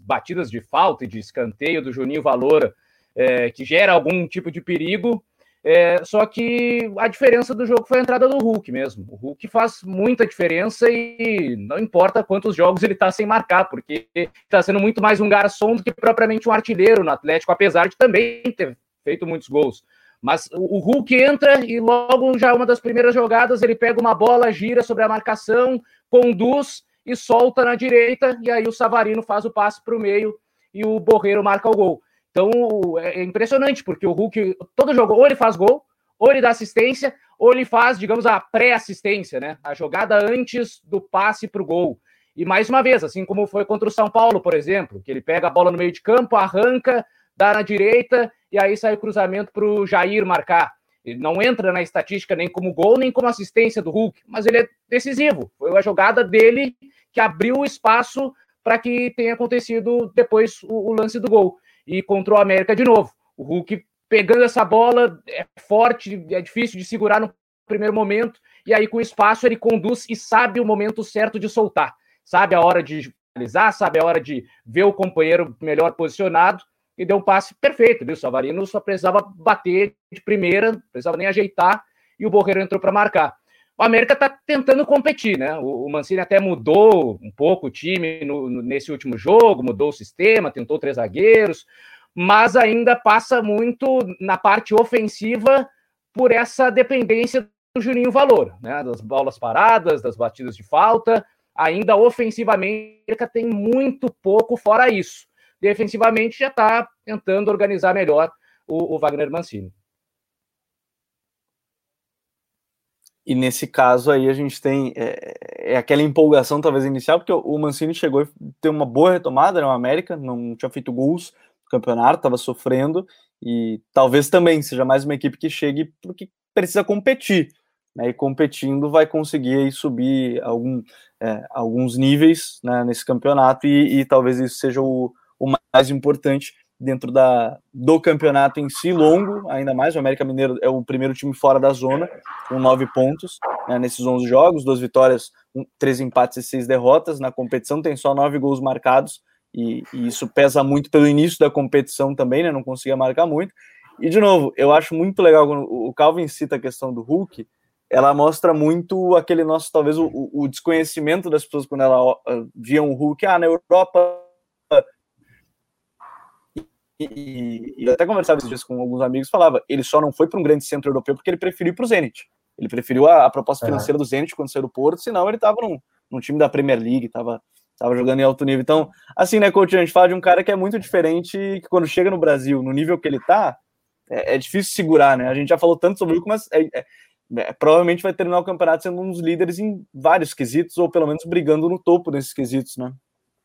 batidas de falta e de escanteio do Juninho Valora, é, que gera algum tipo de perigo. É, só que a diferença do jogo foi a entrada do Hulk mesmo. O Hulk faz muita diferença e não importa quantos jogos ele está sem marcar, porque está sendo muito mais um garçom do que propriamente um artilheiro no Atlético, apesar de também ter feito muitos gols. Mas o Hulk entra e logo já uma das primeiras jogadas ele pega uma bola, gira sobre a marcação, conduz e solta na direita, e aí o Savarino faz o passe para o meio e o Borreiro marca o gol. Então é impressionante, porque o Hulk, todo jogo, ou ele faz gol, ou ele dá assistência, ou ele faz, digamos, a pré-assistência, né? A jogada antes do passe para o gol. E mais uma vez, assim como foi contra o São Paulo, por exemplo, que ele pega a bola no meio de campo, arranca, dá na direita e aí sai o cruzamento para o Jair marcar. Ele não entra na estatística nem como gol, nem como assistência do Hulk, mas ele é decisivo. Foi a jogada dele que abriu o espaço para que tenha acontecido depois o, o, lance do gol. E contra o América de novo. O Hulk pegando essa bola é forte, é difícil de segurar no primeiro momento, e aí com espaço ele conduz e sabe o momento certo de soltar. Sabe a hora de finalizar, sabe a hora de ver o companheiro melhor posicionado e deu um passe perfeito. Viu? O Savarino só precisava bater de primeira, não precisava nem ajeitar, e o Borreiro entrou para marcar. O América está tentando competir, né? O, o, Mancini até mudou um pouco o time no, no, nesse último jogo, mudou o sistema, tentou três zagueiros, mas ainda passa muito na parte ofensiva por essa dependência do Juninho Valor, né? Das bolas paradas, das batidas de falta. Ainda ofensivamente, tem muito pouco fora isso defensivamente já está tentando organizar melhor o, o, Wagner Mancini. E nesse caso aí a gente tem é, é aquela empolgação talvez inicial, porque o Mancini chegou a ter uma boa retomada, né? O América não tinha feito gols no campeonato, estava sofrendo, e talvez também seja mais uma equipe que chegue porque precisa competir. Né, e competindo vai conseguir subir algum, é, alguns níveis né, nesse campeonato e, e, talvez isso seja o, o mais importante dentro da, do campeonato em si, longo, ainda mais. O América Mineiro é o primeiro time fora da zona, com nove pontos né, nesses 11 jogos, duas vitórias, um, três empates e seis derrotas. Na competição tem só nove gols marcados, e, e isso pesa muito pelo início da competição também, né, não conseguia marcar muito. E, de novo, eu acho muito legal quando o Calvin cita a questão do Hulk, ela mostra muito aquele nosso, talvez, o, o desconhecimento das pessoas quando ela uh, viam o Hulk, ah, na Europa e, e, até conversava esses dias com alguns amigos falava, ele só não foi para um grande centro europeu porque ele preferiu ir para o Zenit. Ele preferiu a, a proposta financeira do Zenit quando saiu do Porto, senão ele estava num, num, time da Premier League, estava tava jogando em alto nível. Então, assim, né, coach, a gente fala de um cara que é muito diferente, que quando chega no Brasil, no nível que ele está, é, é, difícil segurar, né? A gente já falou tanto sobre o mas é, é, é, provavelmente vai terminar o campeonato sendo um dos líderes em vários quesitos, ou pelo menos brigando no topo desses quesitos, né?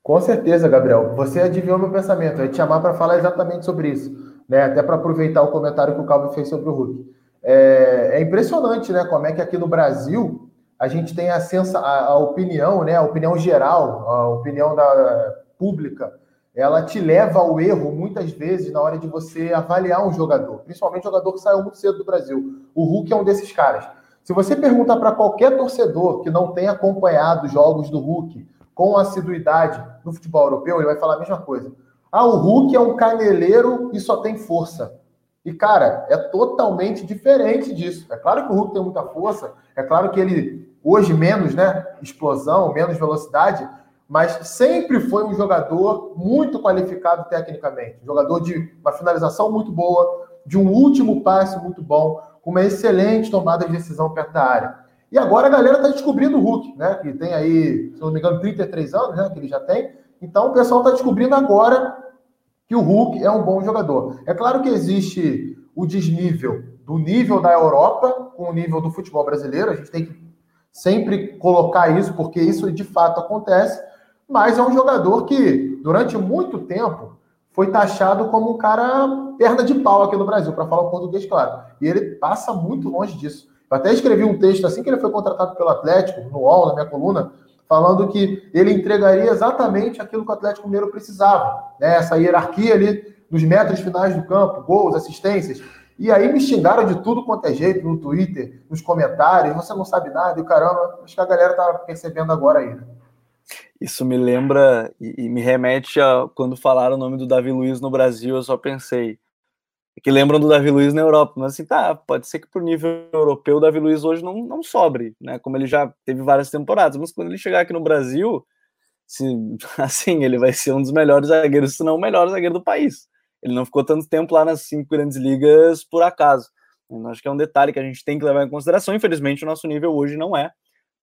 Com certeza, Gabriel. Você adivinhou meu pensamento. Eu ia te chamar para falar exatamente sobre isso, né? Até para aproveitar o comentário que o Calvin fez sobre o Hulk. É, é, impressionante, né? Como é que aqui no Brasil a gente tem a, sensa, a, a opinião, né? A opinião geral, a opinião da pública, ela te leva ao erro muitas vezes na hora de você avaliar um jogador, principalmente um jogador que saiu muito cedo do Brasil. O Hulk é um desses caras. Se você perguntar para qualquer torcedor que não tenha acompanhado os jogos do Hulk com assiduidade no futebol europeu, ele vai falar a mesma coisa. Ah, o Hulk é um caneleiro e só tem força. E, cara, é totalmente diferente disso. É claro que o Hulk tem muita força, é claro que ele, hoje, menos, né? Explosão, menos velocidade, mas sempre foi um jogador muito qualificado tecnicamente. Jogador de uma finalização muito boa, de um último passe muito bom, com uma excelente tomada de decisão perto da área. E agora a galera está descobrindo o Hulk, né? Que tem aí, se não me engano, 33 anos, né? Que ele já tem. Então o pessoal está descobrindo agora que o Hulk é um bom jogador. É claro que existe o desnível do nível da Europa com o nível do futebol brasileiro. A gente tem que sempre colocar isso, porque isso de fato acontece. Mas é um jogador que, durante muito tempo, foi taxado como um cara perna de pau aqui no Brasil, para falar o português claro. E ele passa muito longe disso. Eu até escrevi um texto assim que ele foi contratado pelo Atlético, no UOL, na minha coluna, falando que ele entregaria exatamente aquilo que o Atlético Mineiro precisava, né? essa hierarquia ali nos metros finais do campo, gols, assistências. E aí me xingaram de tudo quanto é jeito no Twitter, nos comentários, você não sabe nada, e caramba, acho que a galera tá percebendo agora aí. Né? Isso me lembra e, e me remete a quando falaram o nome do Davi Luiz no Brasil, eu só pensei, que lembram do Davi Luiz na Europa, mas assim, tá, pode ser que pro nível europeu o Davi Luiz hoje não, não sobre, né, como ele já teve várias temporadas, mas quando ele chegar aqui no Brasil, se, assim, ele vai ser um dos melhores zagueiros, se não o melhor zagueiro do país. Ele não ficou tanto tempo lá nas cinco grandes ligas por acaso. Eu acho que é um detalhe que a gente tem que levar em consideração. Infelizmente, o nosso nível hoje não é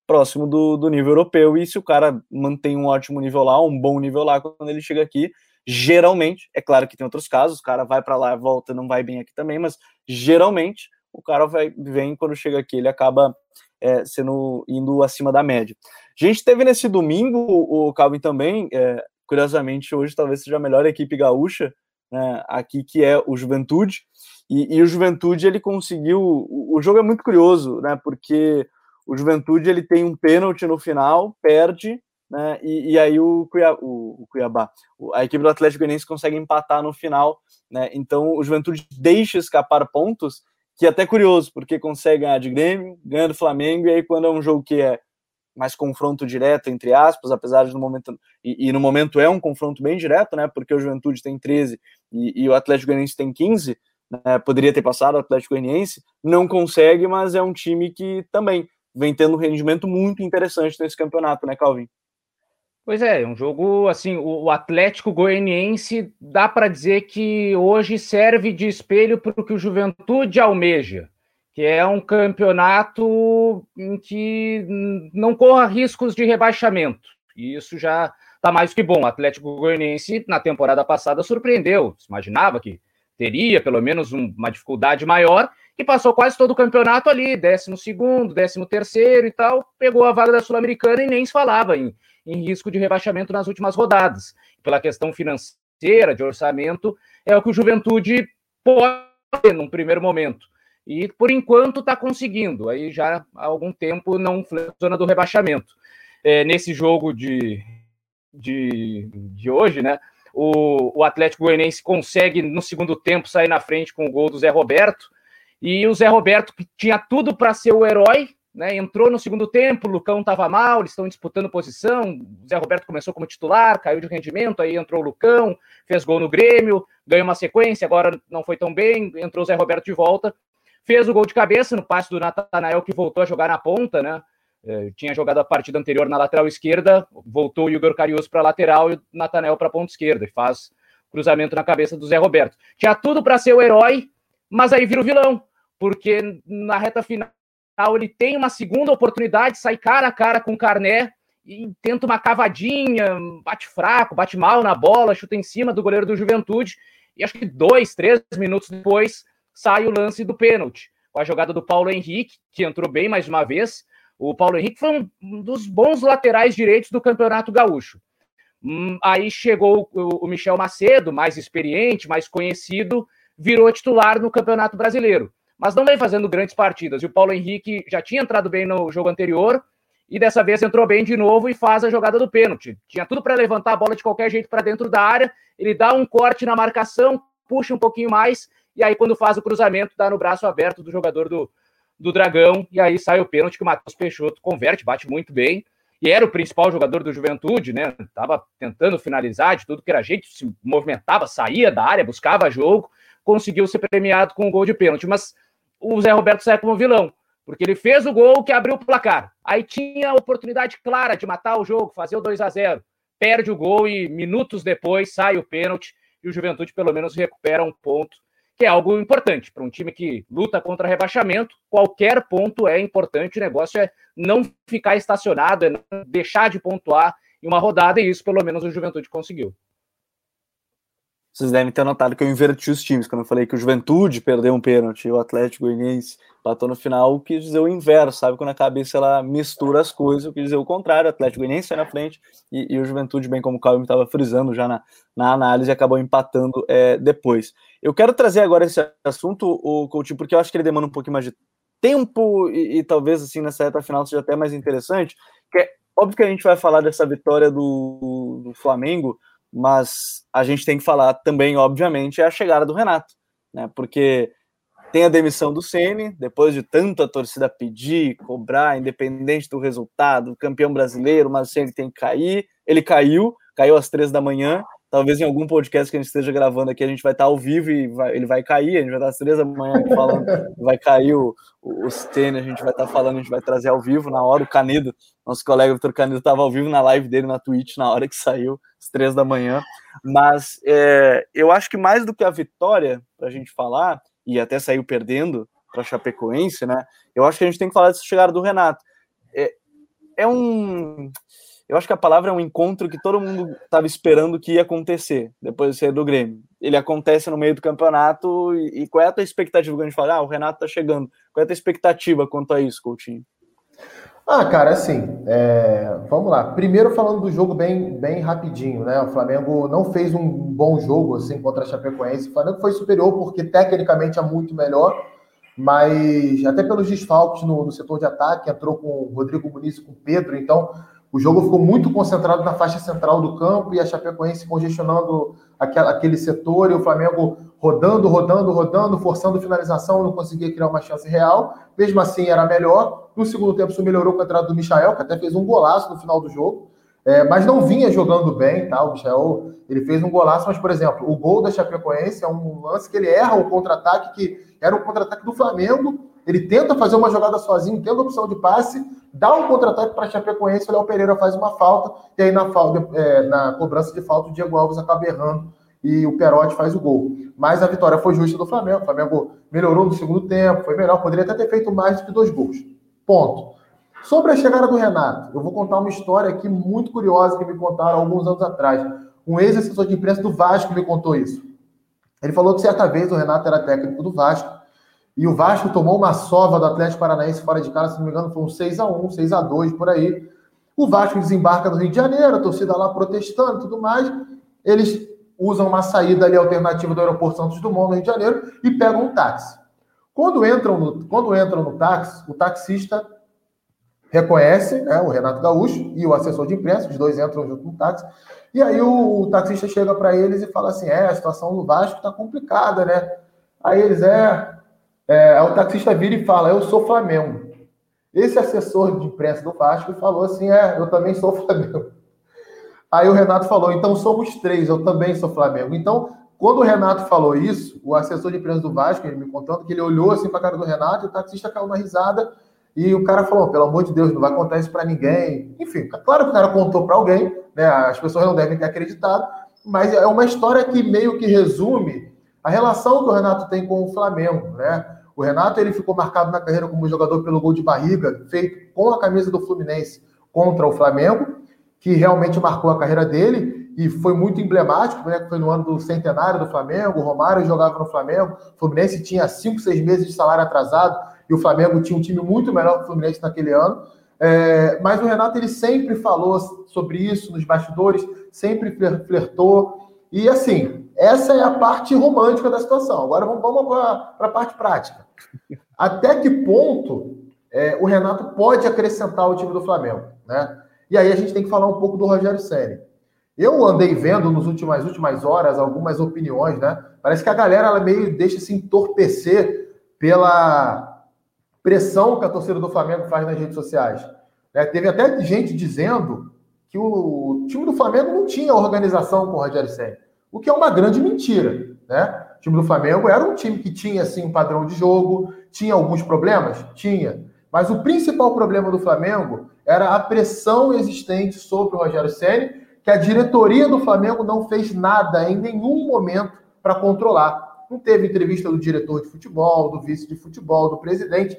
próximo do, do nível europeu, e se o cara mantém um ótimo nível lá, um bom nível lá, quando ele chega aqui, Geralmente, é claro que tem outros casos, o cara vai para lá, volta, não vai bem aqui também, mas geralmente o cara vai, vem quando chega aqui, ele acaba é, sendo indo acima da média. A gente teve nesse domingo o Calvin também, é, curiosamente hoje talvez seja a melhor equipe gaúcha né, aqui que é o Juventude e, e, o Juventude ele conseguiu. O, o jogo é muito curioso, né? Porque o Juventude ele tem um pênalti no final, perde, né? E, e aí o, Cuiabá, o, o Cuiabá, a equipe do Atlético Goianiense consegue empatar no final, né? Então o Juventude deixa escapar pontos, que é até curioso, porque consegue ganhar de Grêmio, ganha do Flamengo, e aí quando é um jogo que é mais confronto direto, entre aspas, apesar de no momento. E, e no momento é um confronto bem direto, né? Porque o Juventude tem 13 e, e o Atlético Goianiense tem 15 né, poderia ter passado o Atlético Goianiense, não consegue, mas é um time que também vem tendo um rendimento muito interessante nesse campeonato, né, Calvin? Pois é, um jogo assim, o Atlético Goianiense dá para dizer que hoje serve de espelho para o que o Juventude almeja, que é um campeonato em que não corra riscos de rebaixamento. E isso já está mais que bom. O Atlético Goianiense na temporada passada surpreendeu, se imaginava que teria pelo menos um, uma dificuldade maior, e passou quase todo o campeonato ali, 12 segundo, 13 terceiro e tal, pegou a vaga da Sul-Americana e nem se falava em, em risco de rebaixamento nas últimas rodadas. Pela questão financeira, de orçamento, é o que o Juventude pode num primeiro momento. E por enquanto está conseguindo, aí já há algum tempo não zona do rebaixamento. É, nesse jogo de, de, de hoje, né? o, o Atlético Goianiense consegue, no segundo tempo, sair na frente com o gol do Zé Roberto. E o Zé Roberto, que tinha tudo para ser o herói, né, entrou no segundo tempo, o Lucão estava mal, eles estão disputando posição. O Zé Roberto começou como titular, caiu de rendimento, aí entrou o Lucão, fez gol no Grêmio, ganhou uma sequência, agora não foi tão bem, entrou o Zé Roberto de volta, fez o gol de cabeça no passe do Natanael, que voltou a jogar na ponta, né? É, tinha jogado a partida anterior na lateral esquerda, voltou o Igor Carius para a lateral e o Natanel para a ponta esquerda, e faz cruzamento na cabeça do Zé Roberto. Tinha tudo para ser o herói, mas aí vira o vilão, porque na reta final ele tem uma segunda oportunidade, sai cara a cara com o Carné e tenta uma cavadinha, bate fraco, bate mal na bola, chuta em cima do goleiro do Juventude, e acho que dois, três minutos depois sai o lance do pênalti, com a jogada do Paulo Henrique, que entrou bem mais uma vez, o Paulo Henrique foi um dos bons laterais direitos do Campeonato Gaúcho. Hum, aí chegou o Michel Macedo, mais experiente, mais conhecido, virou titular no Campeonato Brasileiro. Mas não vem fazendo grandes partidas. E o Paulo Henrique já tinha entrado bem no jogo anterior e dessa vez entrou bem de novo e faz a jogada do pênalti. Tinha tudo para levantar a bola de qualquer jeito para dentro da área. Ele dá um corte na marcação, puxa um pouquinho mais e aí quando faz o cruzamento dá no braço aberto do jogador do, do Dragão, e aí sai o pênalti que o Matheus Peixoto converte, bate muito bem, e era o principal jogador do Juventude, né? Tava tentando finalizar de tudo que era jeito, se movimentava, saía da área, buscava jogo, conseguiu ser premiado com um gol de pênalti, mas o Zé Roberto sai como vilão, porque ele fez o gol que abriu o placar. Aí tinha a oportunidade clara de matar o jogo, fazer o 2 a 0 perde o gol e minutos depois sai o pênalti e o Juventude pelo menos recupera um ponto que é algo importante para um time que luta contra rebaixamento. Qualquer ponto é importante, o negócio é não ficar estacionado, é não deixar de pontuar em uma rodada, e isso pelo menos o Juventude conseguiu. Vocês devem ter notado que eu inverti os times. Quando eu falei que o Juventude perdeu um pênalti o Atlético Goianiense bateu no final, quis dizer o inverso, sabe? Quando a cabeça ela mistura as coisas, eu quis dizer o contrário. O Atlético Goianiense sai na frente e, e, o Juventude, bem como o Calvin estava frisando já na, na análise, acabou empatando é, depois. Eu quero trazer agora esse assunto, o Coutinho, porque eu acho que ele demanda um pouquinho mais de tempo e, e talvez assim nessa reta final seja até mais interessante, que é óbvio que a gente vai falar dessa vitória do, do Flamengo mas a gente tem que falar também, obviamente, é a chegada do Renato, né? Porque tem a demissão do Ceni, depois de tanta torcida pedir, cobrar, independente do resultado, campeão brasileiro, mas o Ceni tem que cair. Ele caiu, caiu às três da manhã. Talvez em algum podcast que a gente esteja gravando aqui, a gente vai estar ao vivo e vai, ele vai cair. A gente vai estar às três da manhã falando, vai cair o, o, a gente vai estar falando, a gente vai trazer ao vivo na hora. O Canedo, nosso colega Vitor Canedo, estava ao vivo na live dele na Twitch na hora que saiu às três da manhã. Mas é, eu acho que mais do que a vitória, para a gente falar, e até saiu perdendo para Chapecoense, né? Eu acho que a gente tem que falar dessa chegada do Renato. É, é um. Eu acho que a palavra é um encontro que todo mundo estava esperando que ia acontecer depois de sair do Grêmio. Ele acontece no meio do campeonato e, e qual é a tua expectativa quando a gente fala, ah, o Renato está chegando? Qual é a tua expectativa quanto a isso, Coutinho? Ah, cara, assim, é... vamos lá. Primeiro falando do jogo bem, bem rapidinho, né? O Flamengo não fez um bom jogo assim contra a Chapecoense. O Flamengo foi superior porque tecnicamente é muito melhor, mas até pelos desfalques no, no setor de ataque, entrou com o Rodrigo Muniz e com o Pedro, então o jogo ficou muito concentrado na faixa central do campo e a Chapecoense congestionando aquele setor e o Flamengo rodando, rodando, rodando, forçando finalização, não conseguia criar uma chance real. Mesmo assim, era melhor. No segundo tempo, isso melhorou com a entrada do Michael, que até fez um golaço no final do jogo. É, mas não vinha jogando bem, tá? O Michel, ele fez um golaço, mas, por exemplo, o gol da Chapecoense é um lance que ele erra o contra-ataque, que era um contra-ataque do Flamengo, ele tenta fazer uma jogada sozinho, tendo opção de passe, dá um contra-ataque para Chapecoense, o Léo Pereira faz uma falta, e aí na, falta, é, na cobrança de falta o Diego Alves acaba errando e o Perotti faz o gol. Mas a vitória foi justa do Flamengo. O Flamengo melhorou no segundo tempo, foi melhor, poderia até ter feito mais do que dois gols. Ponto. Sobre a chegada do Renato, eu vou contar uma história aqui muito curiosa que me contaram alguns anos atrás. Um ex-assessor de imprensa do Vasco me contou isso. Ele falou que certa vez o Renato era técnico do Vasco e o Vasco tomou uma sova do Atlético Paranaense fora de casa, se não me engano, foi um 6x1, 6x2 por aí. O Vasco desembarca no Rio de Janeiro, a torcida lá protestando e tudo mais. Eles usam uma saída ali alternativa do aeroporto Santos Dumont, no Rio de Janeiro, e pegam um táxi. Quando entram no, quando entram no táxi, o taxista reconhece né, o Renato Gaúcho e o assessor de imprensa, os dois entram junto no táxi, e aí o, o taxista chega para eles e fala assim: é, a situação do Vasco está complicada, né? Aí eles, é, é, o taxista vira e fala: Eu sou Flamengo. Esse assessor de imprensa do Vasco falou assim: É, eu também sou Flamengo. Aí o Renato falou: Então somos três, eu também sou Flamengo. Então, quando o Renato falou isso, o assessor de imprensa do Vasco, ele me contando que ele olhou assim para a cara do Renato e o taxista caiu uma risada. E o cara falou: pelo amor de Deus, não vai contar isso para ninguém. Enfim, claro que o cara contou para alguém, né? As pessoas não devem ter acreditado, mas é uma história que meio que resume a relação que o Renato tem com o Flamengo, né? O Renato ele ficou marcado na carreira como jogador pelo gol de barriga feito com a camisa do Fluminense contra o Flamengo, que realmente marcou a carreira dele e foi muito emblemático, né? Foi no ano do centenário do Flamengo, o Romário jogava no Flamengo, o Fluminense tinha cinco, seis meses de salário atrasado e o Flamengo tinha um time muito melhor que o Fluminense naquele ano. É, mas o Renato ele sempre falou sobre isso nos bastidores, sempre flertou. E assim, essa é a parte romântica da situação. Agora vamos, para a parte prática. Até que ponto é, o Renato pode acrescentar o time do Flamengo? Né? E aí a gente tem que falar um pouco do Rogério Ceni. Eu andei vendo nos últimas últimas horas algumas opiniões, né? Parece que a galera ela meio deixa se entorpecer pela pressão que a torcida do Flamengo faz nas redes sociais. Né? Teve até gente dizendo que o time do Flamengo não tinha organização com o Rogério Ceni o que é uma grande mentira, né? O time do Flamengo era um time que tinha assim um padrão de jogo, tinha alguns problemas, tinha, mas o principal problema do Flamengo era a pressão existente sobre o Rogério Ceni, que a diretoria do Flamengo não fez nada em nenhum momento para controlar. Não teve entrevista do diretor de futebol, do vice de futebol, do presidente.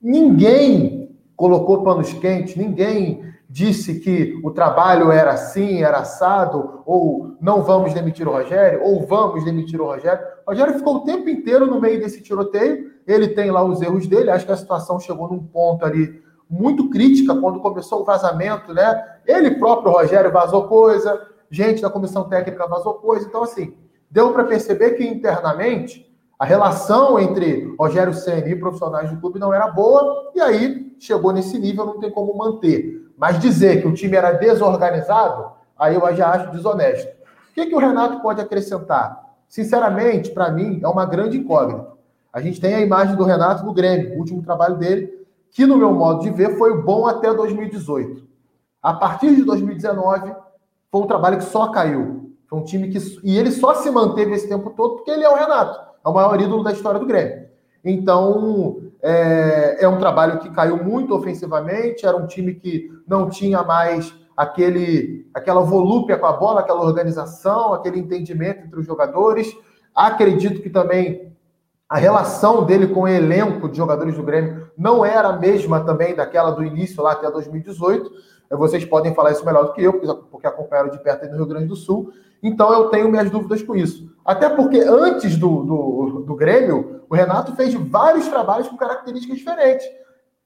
Ninguém colocou panos quentes, ninguém disse que o trabalho era assim, era assado, ou não vamos demitir o Rogério, ou vamos demitir o Rogério. O Rogério ficou o tempo inteiro no meio desse tiroteio, ele tem lá os erros dele, acho que a situação chegou num ponto ali muito crítica quando começou o vazamento, né? Ele próprio, Rogério, vazou coisa, gente da comissão técnica vazou coisa, então assim, deu para perceber que internamente a relação entre Rogério Senna e profissionais do clube não era boa, e aí chegou nesse nível, não tem como manter. Mas dizer que o time era desorganizado, aí eu já acho desonesto. O que, que o Renato pode acrescentar? Sinceramente, para mim, é uma grande incógnita. A gente tem a imagem do Renato no Grêmio, o último trabalho dele, que no meu modo de ver foi bom até 2018. A partir de 2019, foi um trabalho que só caiu. Foi um time que. E ele só se manteve esse tempo todo porque ele é o Renato, é o maior ídolo da história do Grêmio. Então, é, é um trabalho que caiu muito ofensivamente, era um time que não tinha mais aquele, aquela volúpia com a bola, aquela organização, aquele entendimento entre os jogadores. Acredito que também a relação dele com o elenco de jogadores do Grêmio não era a mesma também daquela do início lá até 2018. Vocês podem falar isso melhor do que eu, porque acompanharam de perto aí no Rio Grande do Sul. Então eu tenho minhas dúvidas com isso. Até porque antes do, do, do Grêmio, o Renato fez vários trabalhos com características diferentes.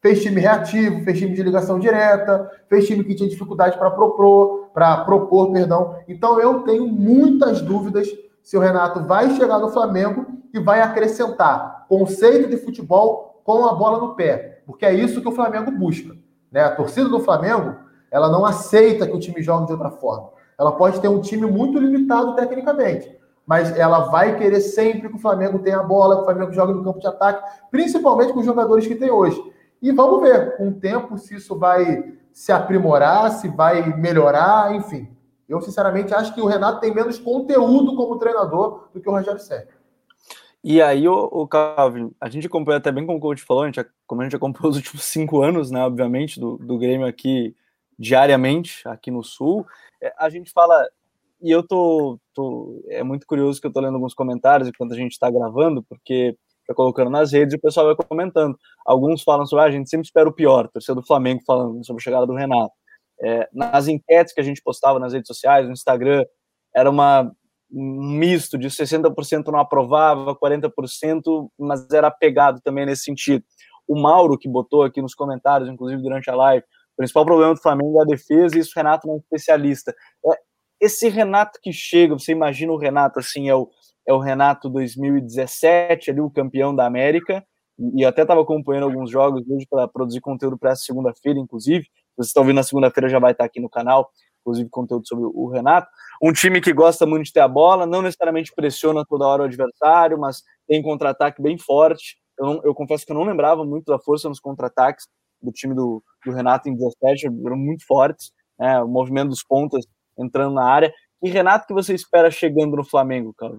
fez time reativo, fez time de ligação direta, fez time que tinha dificuldade para propor, para propor, perdão. Então eu tenho muitas dúvidas se o Renato vai chegar no Flamengo e vai acrescentar conceito de futebol com a bola no pé, porque é isso que o Flamengo busca. Né? A torcida do Flamengo ela não aceita que o time jogue de outra forma. Ela pode ter um time muito limitado tecnicamente, mas ela vai querer sempre que o Flamengo tenha a bola, que o Flamengo jogue no campo de ataque, principalmente com os jogadores que tem hoje. E vamos ver, com o tempo, se isso vai se aprimorar, se vai melhorar, enfim. Eu, sinceramente, acho que o Renato tem menos conteúdo como treinador do que o Rogério Sérgio. E aí, o, o Calvin, a gente acompanha até bem como o coach falou, a gente, como a gente acompanhou os últimos cinco anos, né, obviamente, do, do Grêmio aqui diariamente, aqui no Sul, é, a gente fala, e eu tô, tô, é muito curioso que eu tô lendo alguns comentários enquanto a gente está gravando, porque tá colocando nas redes e o pessoal vai comentando. Alguns falam sobre, ah, a gente sempre espera o pior, torcedor do Flamengo falando sobre a chegada do Renato. É, nas enquetes que a gente postava nas redes sociais, no Instagram, era uma um misto de 60% não aprovava, 40%, mas era pegado também nesse sentido. O Mauro, que botou aqui nos comentários, inclusive durante a live, o principal problema do Flamengo é a defesa e isso o Renato não é um especialista. É, esse Renato que chega, você imagina o Renato assim, é o, é o Renato 2017, ali o campeão da América, e eu até estava acompanhando alguns jogos hoje para produzir conteúdo para essa segunda-feira, inclusive. Vocês estão vendo na segunda-feira, já vai estar aqui no canal, inclusive conteúdo sobre o Renato. Um time que gosta muito de ter a bola, não necessariamente pressiona toda hora o adversário, mas tem contra-ataque bem forte. Eu, não, eu, confesso que eu não lembrava muito da força nos contra-ataques do time do, do, Renato em 17, eram muito fortes. Né, o movimento dos pontas entrando na área. E Renato, que você espera chegando no Flamengo, cara?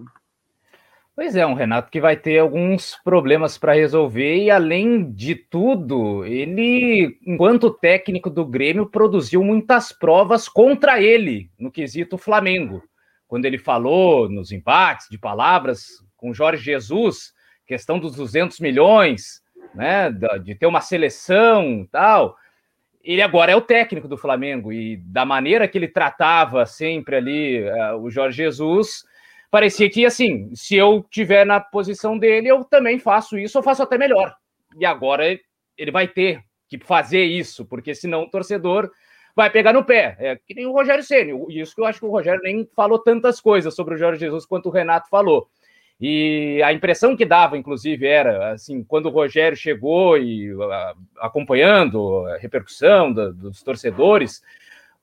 Pois é, um Renato que vai ter alguns problemas para resolver e, além de tudo, ele, enquanto técnico do Grêmio, produziu muitas provas contra ele no quesito Flamengo. Quando ele falou nos empates de palavras com Jorge Jesus, questão dos 200 milhões, né, de ter uma seleção tal, ele agora é o técnico do Flamengo e da maneira que ele tratava sempre ali uh, o Jorge Jesus parecia que, assim, se eu tiver na posição dele, eu também faço isso, ou faço até melhor. E agora ele vai ter que fazer isso, porque senão o torcedor vai pegar no pé. É que nem o Rogério Ceni. Isso que eu acho que o Rogério nem falou tantas coisas sobre o Jorge Jesus quanto o Renato falou. E a impressão que dava, inclusive, era assim, quando o Rogério chegou e acompanhando a repercussão dos torcedores,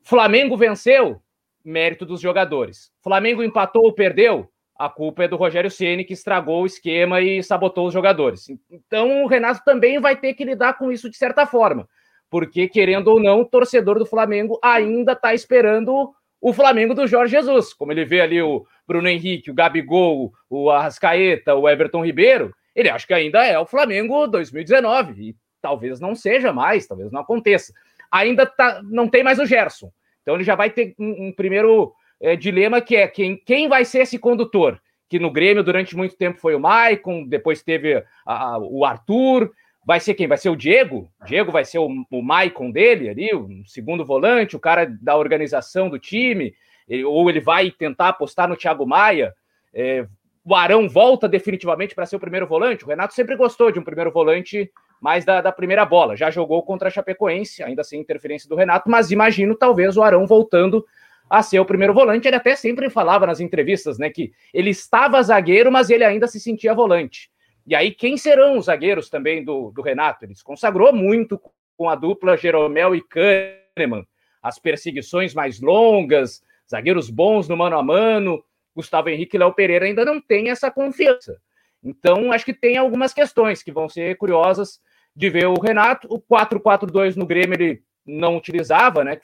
Flamengo venceu, mérito dos jogadores. Flamengo empatou ou perdeu? A culpa é do Rogério Ceni que estragou o esquema e sabotou os jogadores. Então o Renato também vai ter que lidar com isso de certa forma, porque querendo ou não, o torcedor do Flamengo ainda está esperando o Flamengo do Jorge Jesus. Como ele vê ali o Bruno Henrique, o Gabigol, o Arrascaeta, o Everton Ribeiro, ele acha que ainda é o Flamengo 2019 e talvez não seja mais, talvez não aconteça. Ainda tá, não tem mais o Gerson. Então ele já vai ter um, um primeiro é, dilema que é quem, quem vai ser esse condutor? Que no Grêmio durante muito tempo foi o Maicon, depois teve a, o Arthur, vai ser quem? Vai ser o Diego? Diego vai ser o, o Maicon dele ali, o segundo volante, o cara da organização do time, ele, ou ele vai tentar apostar no Thiago Maia. É, o Arão volta definitivamente para ser o primeiro volante. O Renato sempre gostou de um primeiro volante mais da, da, primeira bola. Já jogou contra a Chapecoense, ainda sem interferência do Renato, mas imagino talvez o Arão voltando a ser o primeiro volante. Ele até sempre falava nas entrevistas, né, que ele estava zagueiro, mas ele ainda se sentia volante. E aí, quem serão os zagueiros também do, do Renato? Ele se consagrou muito com a dupla Jeromel e Kahneman. As perseguições mais longas, zagueiros bons no mano a mano. Gustavo Henrique e Léo Pereira ainda não têm essa confiança. Então, acho que tem algumas questões que vão ser curiosas de ver o Renato. O 4-4-2 no Grêmio ele não utilizava, né?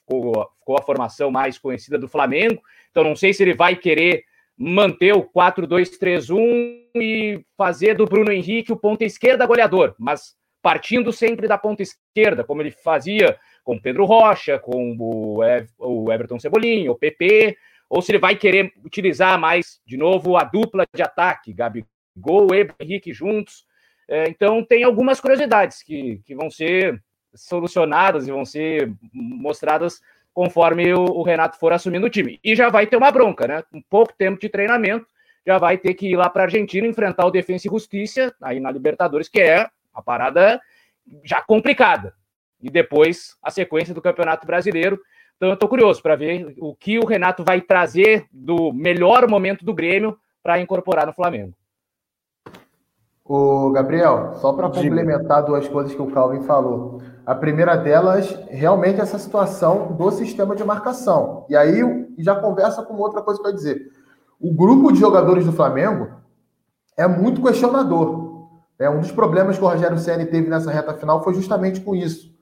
Ficou, ficou, a formação mais conhecida do Flamengo. Então, não sei se ele vai querer manter o 4-2-3-1 e fazer do Bruno Henrique o ponta esquerda goleador, mas partindo sempre da ponta esquerda, como ele fazia com o Pedro Rocha, com o Everton Cebolinha, o PP, ou se ele vai querer utilizar mais, de novo, a dupla de ataque, Gabigol e Henrique juntos, é, então, tem algumas curiosidades que, que vão ser solucionadas e vão ser mostradas conforme o, o, Renato for assumindo o time. E já vai ter uma bronca, né? Com pouco tempo de treinamento, já vai ter que ir lá para a Argentina enfrentar o Defensa e Justiça, aí na Libertadores, que é a parada já complicada. E depois a sequência do Campeonato Brasileiro. Então eu estou curioso para ver o que o Renato vai trazer do melhor momento do Grêmio para incorporar no Flamengo. O Gabriel, só para complementar duas coisas que o Calvin falou. A primeira delas, realmente, é essa situação do sistema de marcação. E aí já conversa com outra coisa para dizer. O grupo de jogadores do Flamengo é muito questionador. É um dos problemas que o Rogério Ceni teve nessa reta final foi justamente com isso.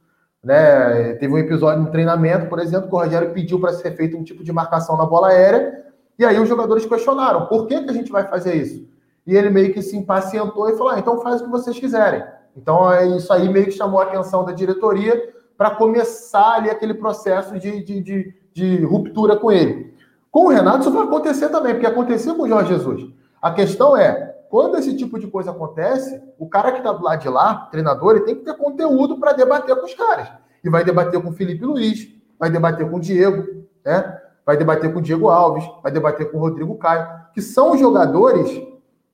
Né? Teve um episódio no treinamento, por exemplo, que o Rogério pediu para ser feito um tipo de marcação na bola aérea, e aí os jogadores questionaram: por que, que a gente vai fazer isso? E ele meio que se impacientou e falou: ah, então faz o que vocês quiserem. Então, é isso aí meio que chamou a atenção da diretoria para começar ali aquele processo de, de, de, de, ruptura com ele. Com o Renato, isso vai acontecer também, porque aconteceu com o Jorge Jesus. A questão é, quando esse tipo de coisa acontece, o cara que está do lado de lá, treinador, ele tem que ter conteúdo para debater com os caras. E vai debater com o Felipe Luiz, vai debater com o Diego, né? vai debater com o Diego Alves, vai debater com o Rodrigo Caio, que são jogadores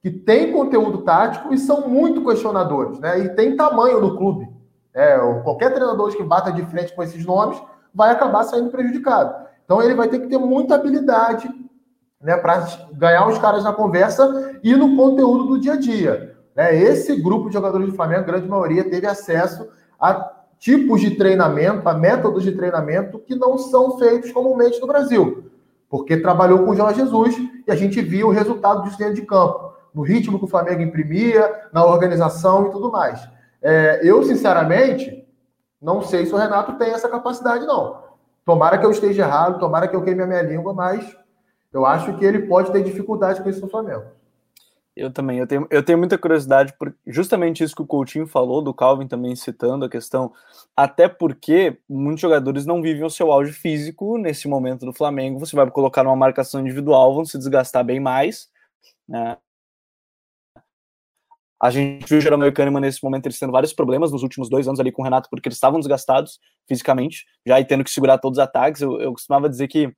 que têm conteúdo tático e são muito questionadores, né? E tem tamanho no clube. É, qualquer treinador que bata de frente com esses nomes vai acabar saindo prejudicado. Então ele vai ter que ter muita habilidade né, para ganhar os caras na conversa e no conteúdo do dia a dia. Né? Esse grupo de jogadores do Flamengo, a grande maioria, teve acesso a tipos de treinamento, a métodos de treinamento que não são feitos comumente no Brasil. Porque trabalhou com o Jorge Jesus e a gente viu o resultado disso dentro de campo no ritmo que o Flamengo imprimia, na organização e tudo mais. É, eu, sinceramente, não sei se o Renato tem essa capacidade, não. Tomara que eu esteja errado, tomara que eu queime a minha língua, mas eu acho que ele pode ter dificuldade com isso no Flamengo. Eu também, eu tenho, eu tenho muita curiosidade por justamente isso que o Coutinho falou, do Calvin também citando a questão, até porque muitos jogadores não vivem o seu auge físico nesse momento do Flamengo. Você vai colocar numa marcação individual, vão se desgastar bem mais. Né? A gente viu o Jeromel Kahneman nesse momento eles tendo vários problemas nos últimos dois anos ali com o Renato, porque eles estavam desgastados fisicamente, já e tendo que segurar todos os ataques. Eu, eu costumava dizer que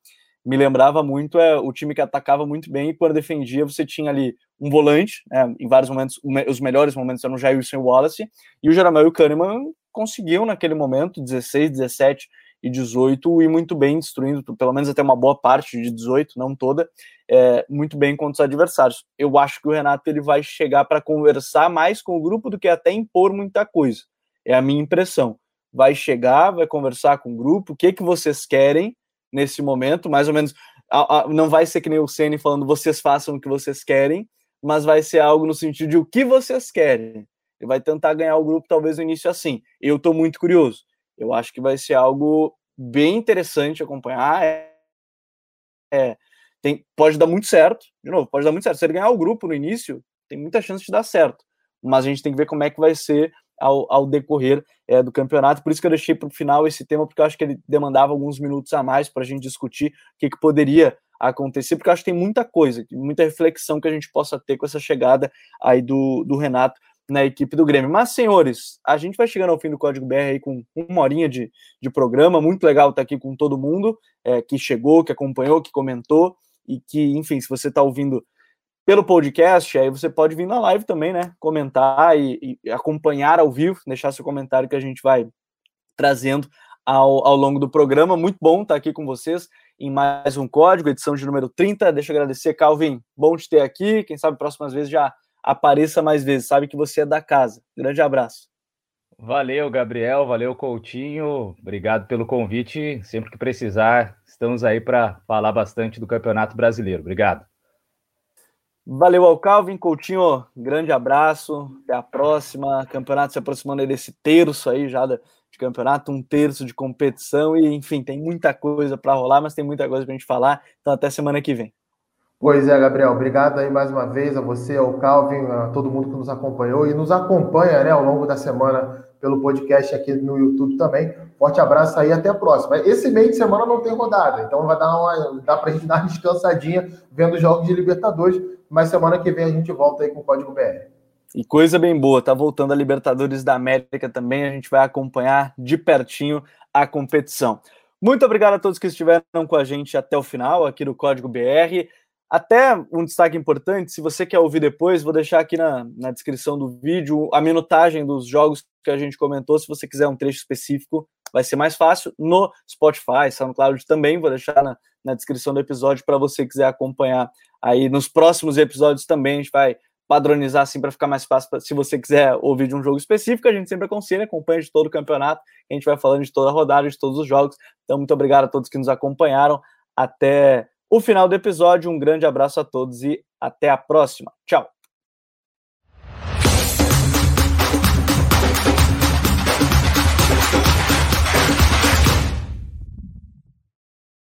me lembrava muito é o time que atacava muito bem e quando defendia você tinha ali um volante, né, em vários momentos, os melhores momentos eram o Jailson Wallace, e o Jeromel e o Kahneman conseguiam naquele momento, 16, 17 e 18 e muito bem destruindo, pelo menos até uma boa parte de 18, não toda, é, muito bem contra os adversários. Eu acho que o Renato ele vai chegar para conversar mais com o grupo do que até impor muita coisa. É a minha impressão. Vai chegar, vai conversar com o grupo, o que que vocês querem nesse momento, mais ou menos. A, a, não vai ser que nem o Ceni falando vocês façam o que vocês querem, mas vai ser algo no sentido de o que vocês querem. Ele vai tentar ganhar o grupo talvez no início assim. Eu estou muito curioso. Eu acho que vai ser algo bem interessante acompanhar. É, é, tem, pode dar muito certo, de novo, pode dar muito certo. Se ele ganhar o grupo no início, tem muita chance de dar certo. Mas a gente tem que ver como é que vai ser ao, ao decorrer é, do campeonato. Por isso que eu deixei para o final esse tema, porque eu acho que ele demandava alguns minutos a mais para a gente discutir o que, que poderia acontecer, porque eu acho que tem muita coisa, muita reflexão que a gente possa ter com essa chegada aí do, do Renato na equipe do Grêmio. Mas, senhores, a gente vai chegando ao fim do Código BR aí com uma horinha de, de programa. Muito legal estar aqui com todo mundo é, que chegou, que acompanhou, que comentou e que, enfim, se você está ouvindo pelo podcast, aí você pode vir na live também, né? Comentar e, e, acompanhar ao vivo, deixar seu comentário que a gente vai trazendo ao, ao longo do programa. Muito bom estar aqui com vocês em mais um código, edição de número 30. Deixa eu agradecer, Calvin. Bom te ter aqui. Quem sabe próximas vezes já apareça mais vezes. Sabe que você é da casa. Grande abraço. Valeu, Gabriel. Valeu, Coutinho. Obrigado pelo convite. Sempre que precisar, estamos aí para falar bastante do Campeonato Brasileiro. Obrigado. Valeu ao Calvin, Coutinho. Grande abraço. Até a próxima. Campeonato se aproximando desse terço aí já de campeonato, um terço de competição e enfim, tem muita coisa para rolar, mas tem muita coisa para a gente falar. Então até semana que vem. Pois é, Gabriel, obrigado aí mais uma vez a você, ao Calvin, a todo mundo que nos acompanhou e nos acompanha né, ao longo da semana pelo podcast aqui no YouTube também. Forte abraço aí, até a próxima. Esse meio de semana não tem rodada, então vai dar uma, dá pra gente dar uma descansadinha vendo os jogos de Libertadores, mas semana que vem a gente volta aí com o Código BR. E coisa bem boa, tá voltando a Libertadores da América também, a gente vai acompanhar de pertinho a competição. Muito obrigado a todos que estiveram com a gente até o final aqui do Código BR. Até um destaque importante, se você quer ouvir depois, vou deixar aqui na, na descrição do vídeo a minutagem dos jogos que a gente comentou. Se você quiser um trecho específico, vai ser mais fácil. No Spotify, SoundCloud também, vou deixar na, na descrição do episódio para você quiser acompanhar aí nos próximos episódios também. A gente vai padronizar assim para ficar mais fácil. Pra, se você quiser ouvir de um jogo específico, a gente sempre aconselha, acompanha de todo o campeonato. A gente vai falando de toda a rodada, de todos os jogos. Então, muito obrigado a todos que nos acompanharam. Até o final do episódio. Um grande abraço a todos e até a próxima. Tchau.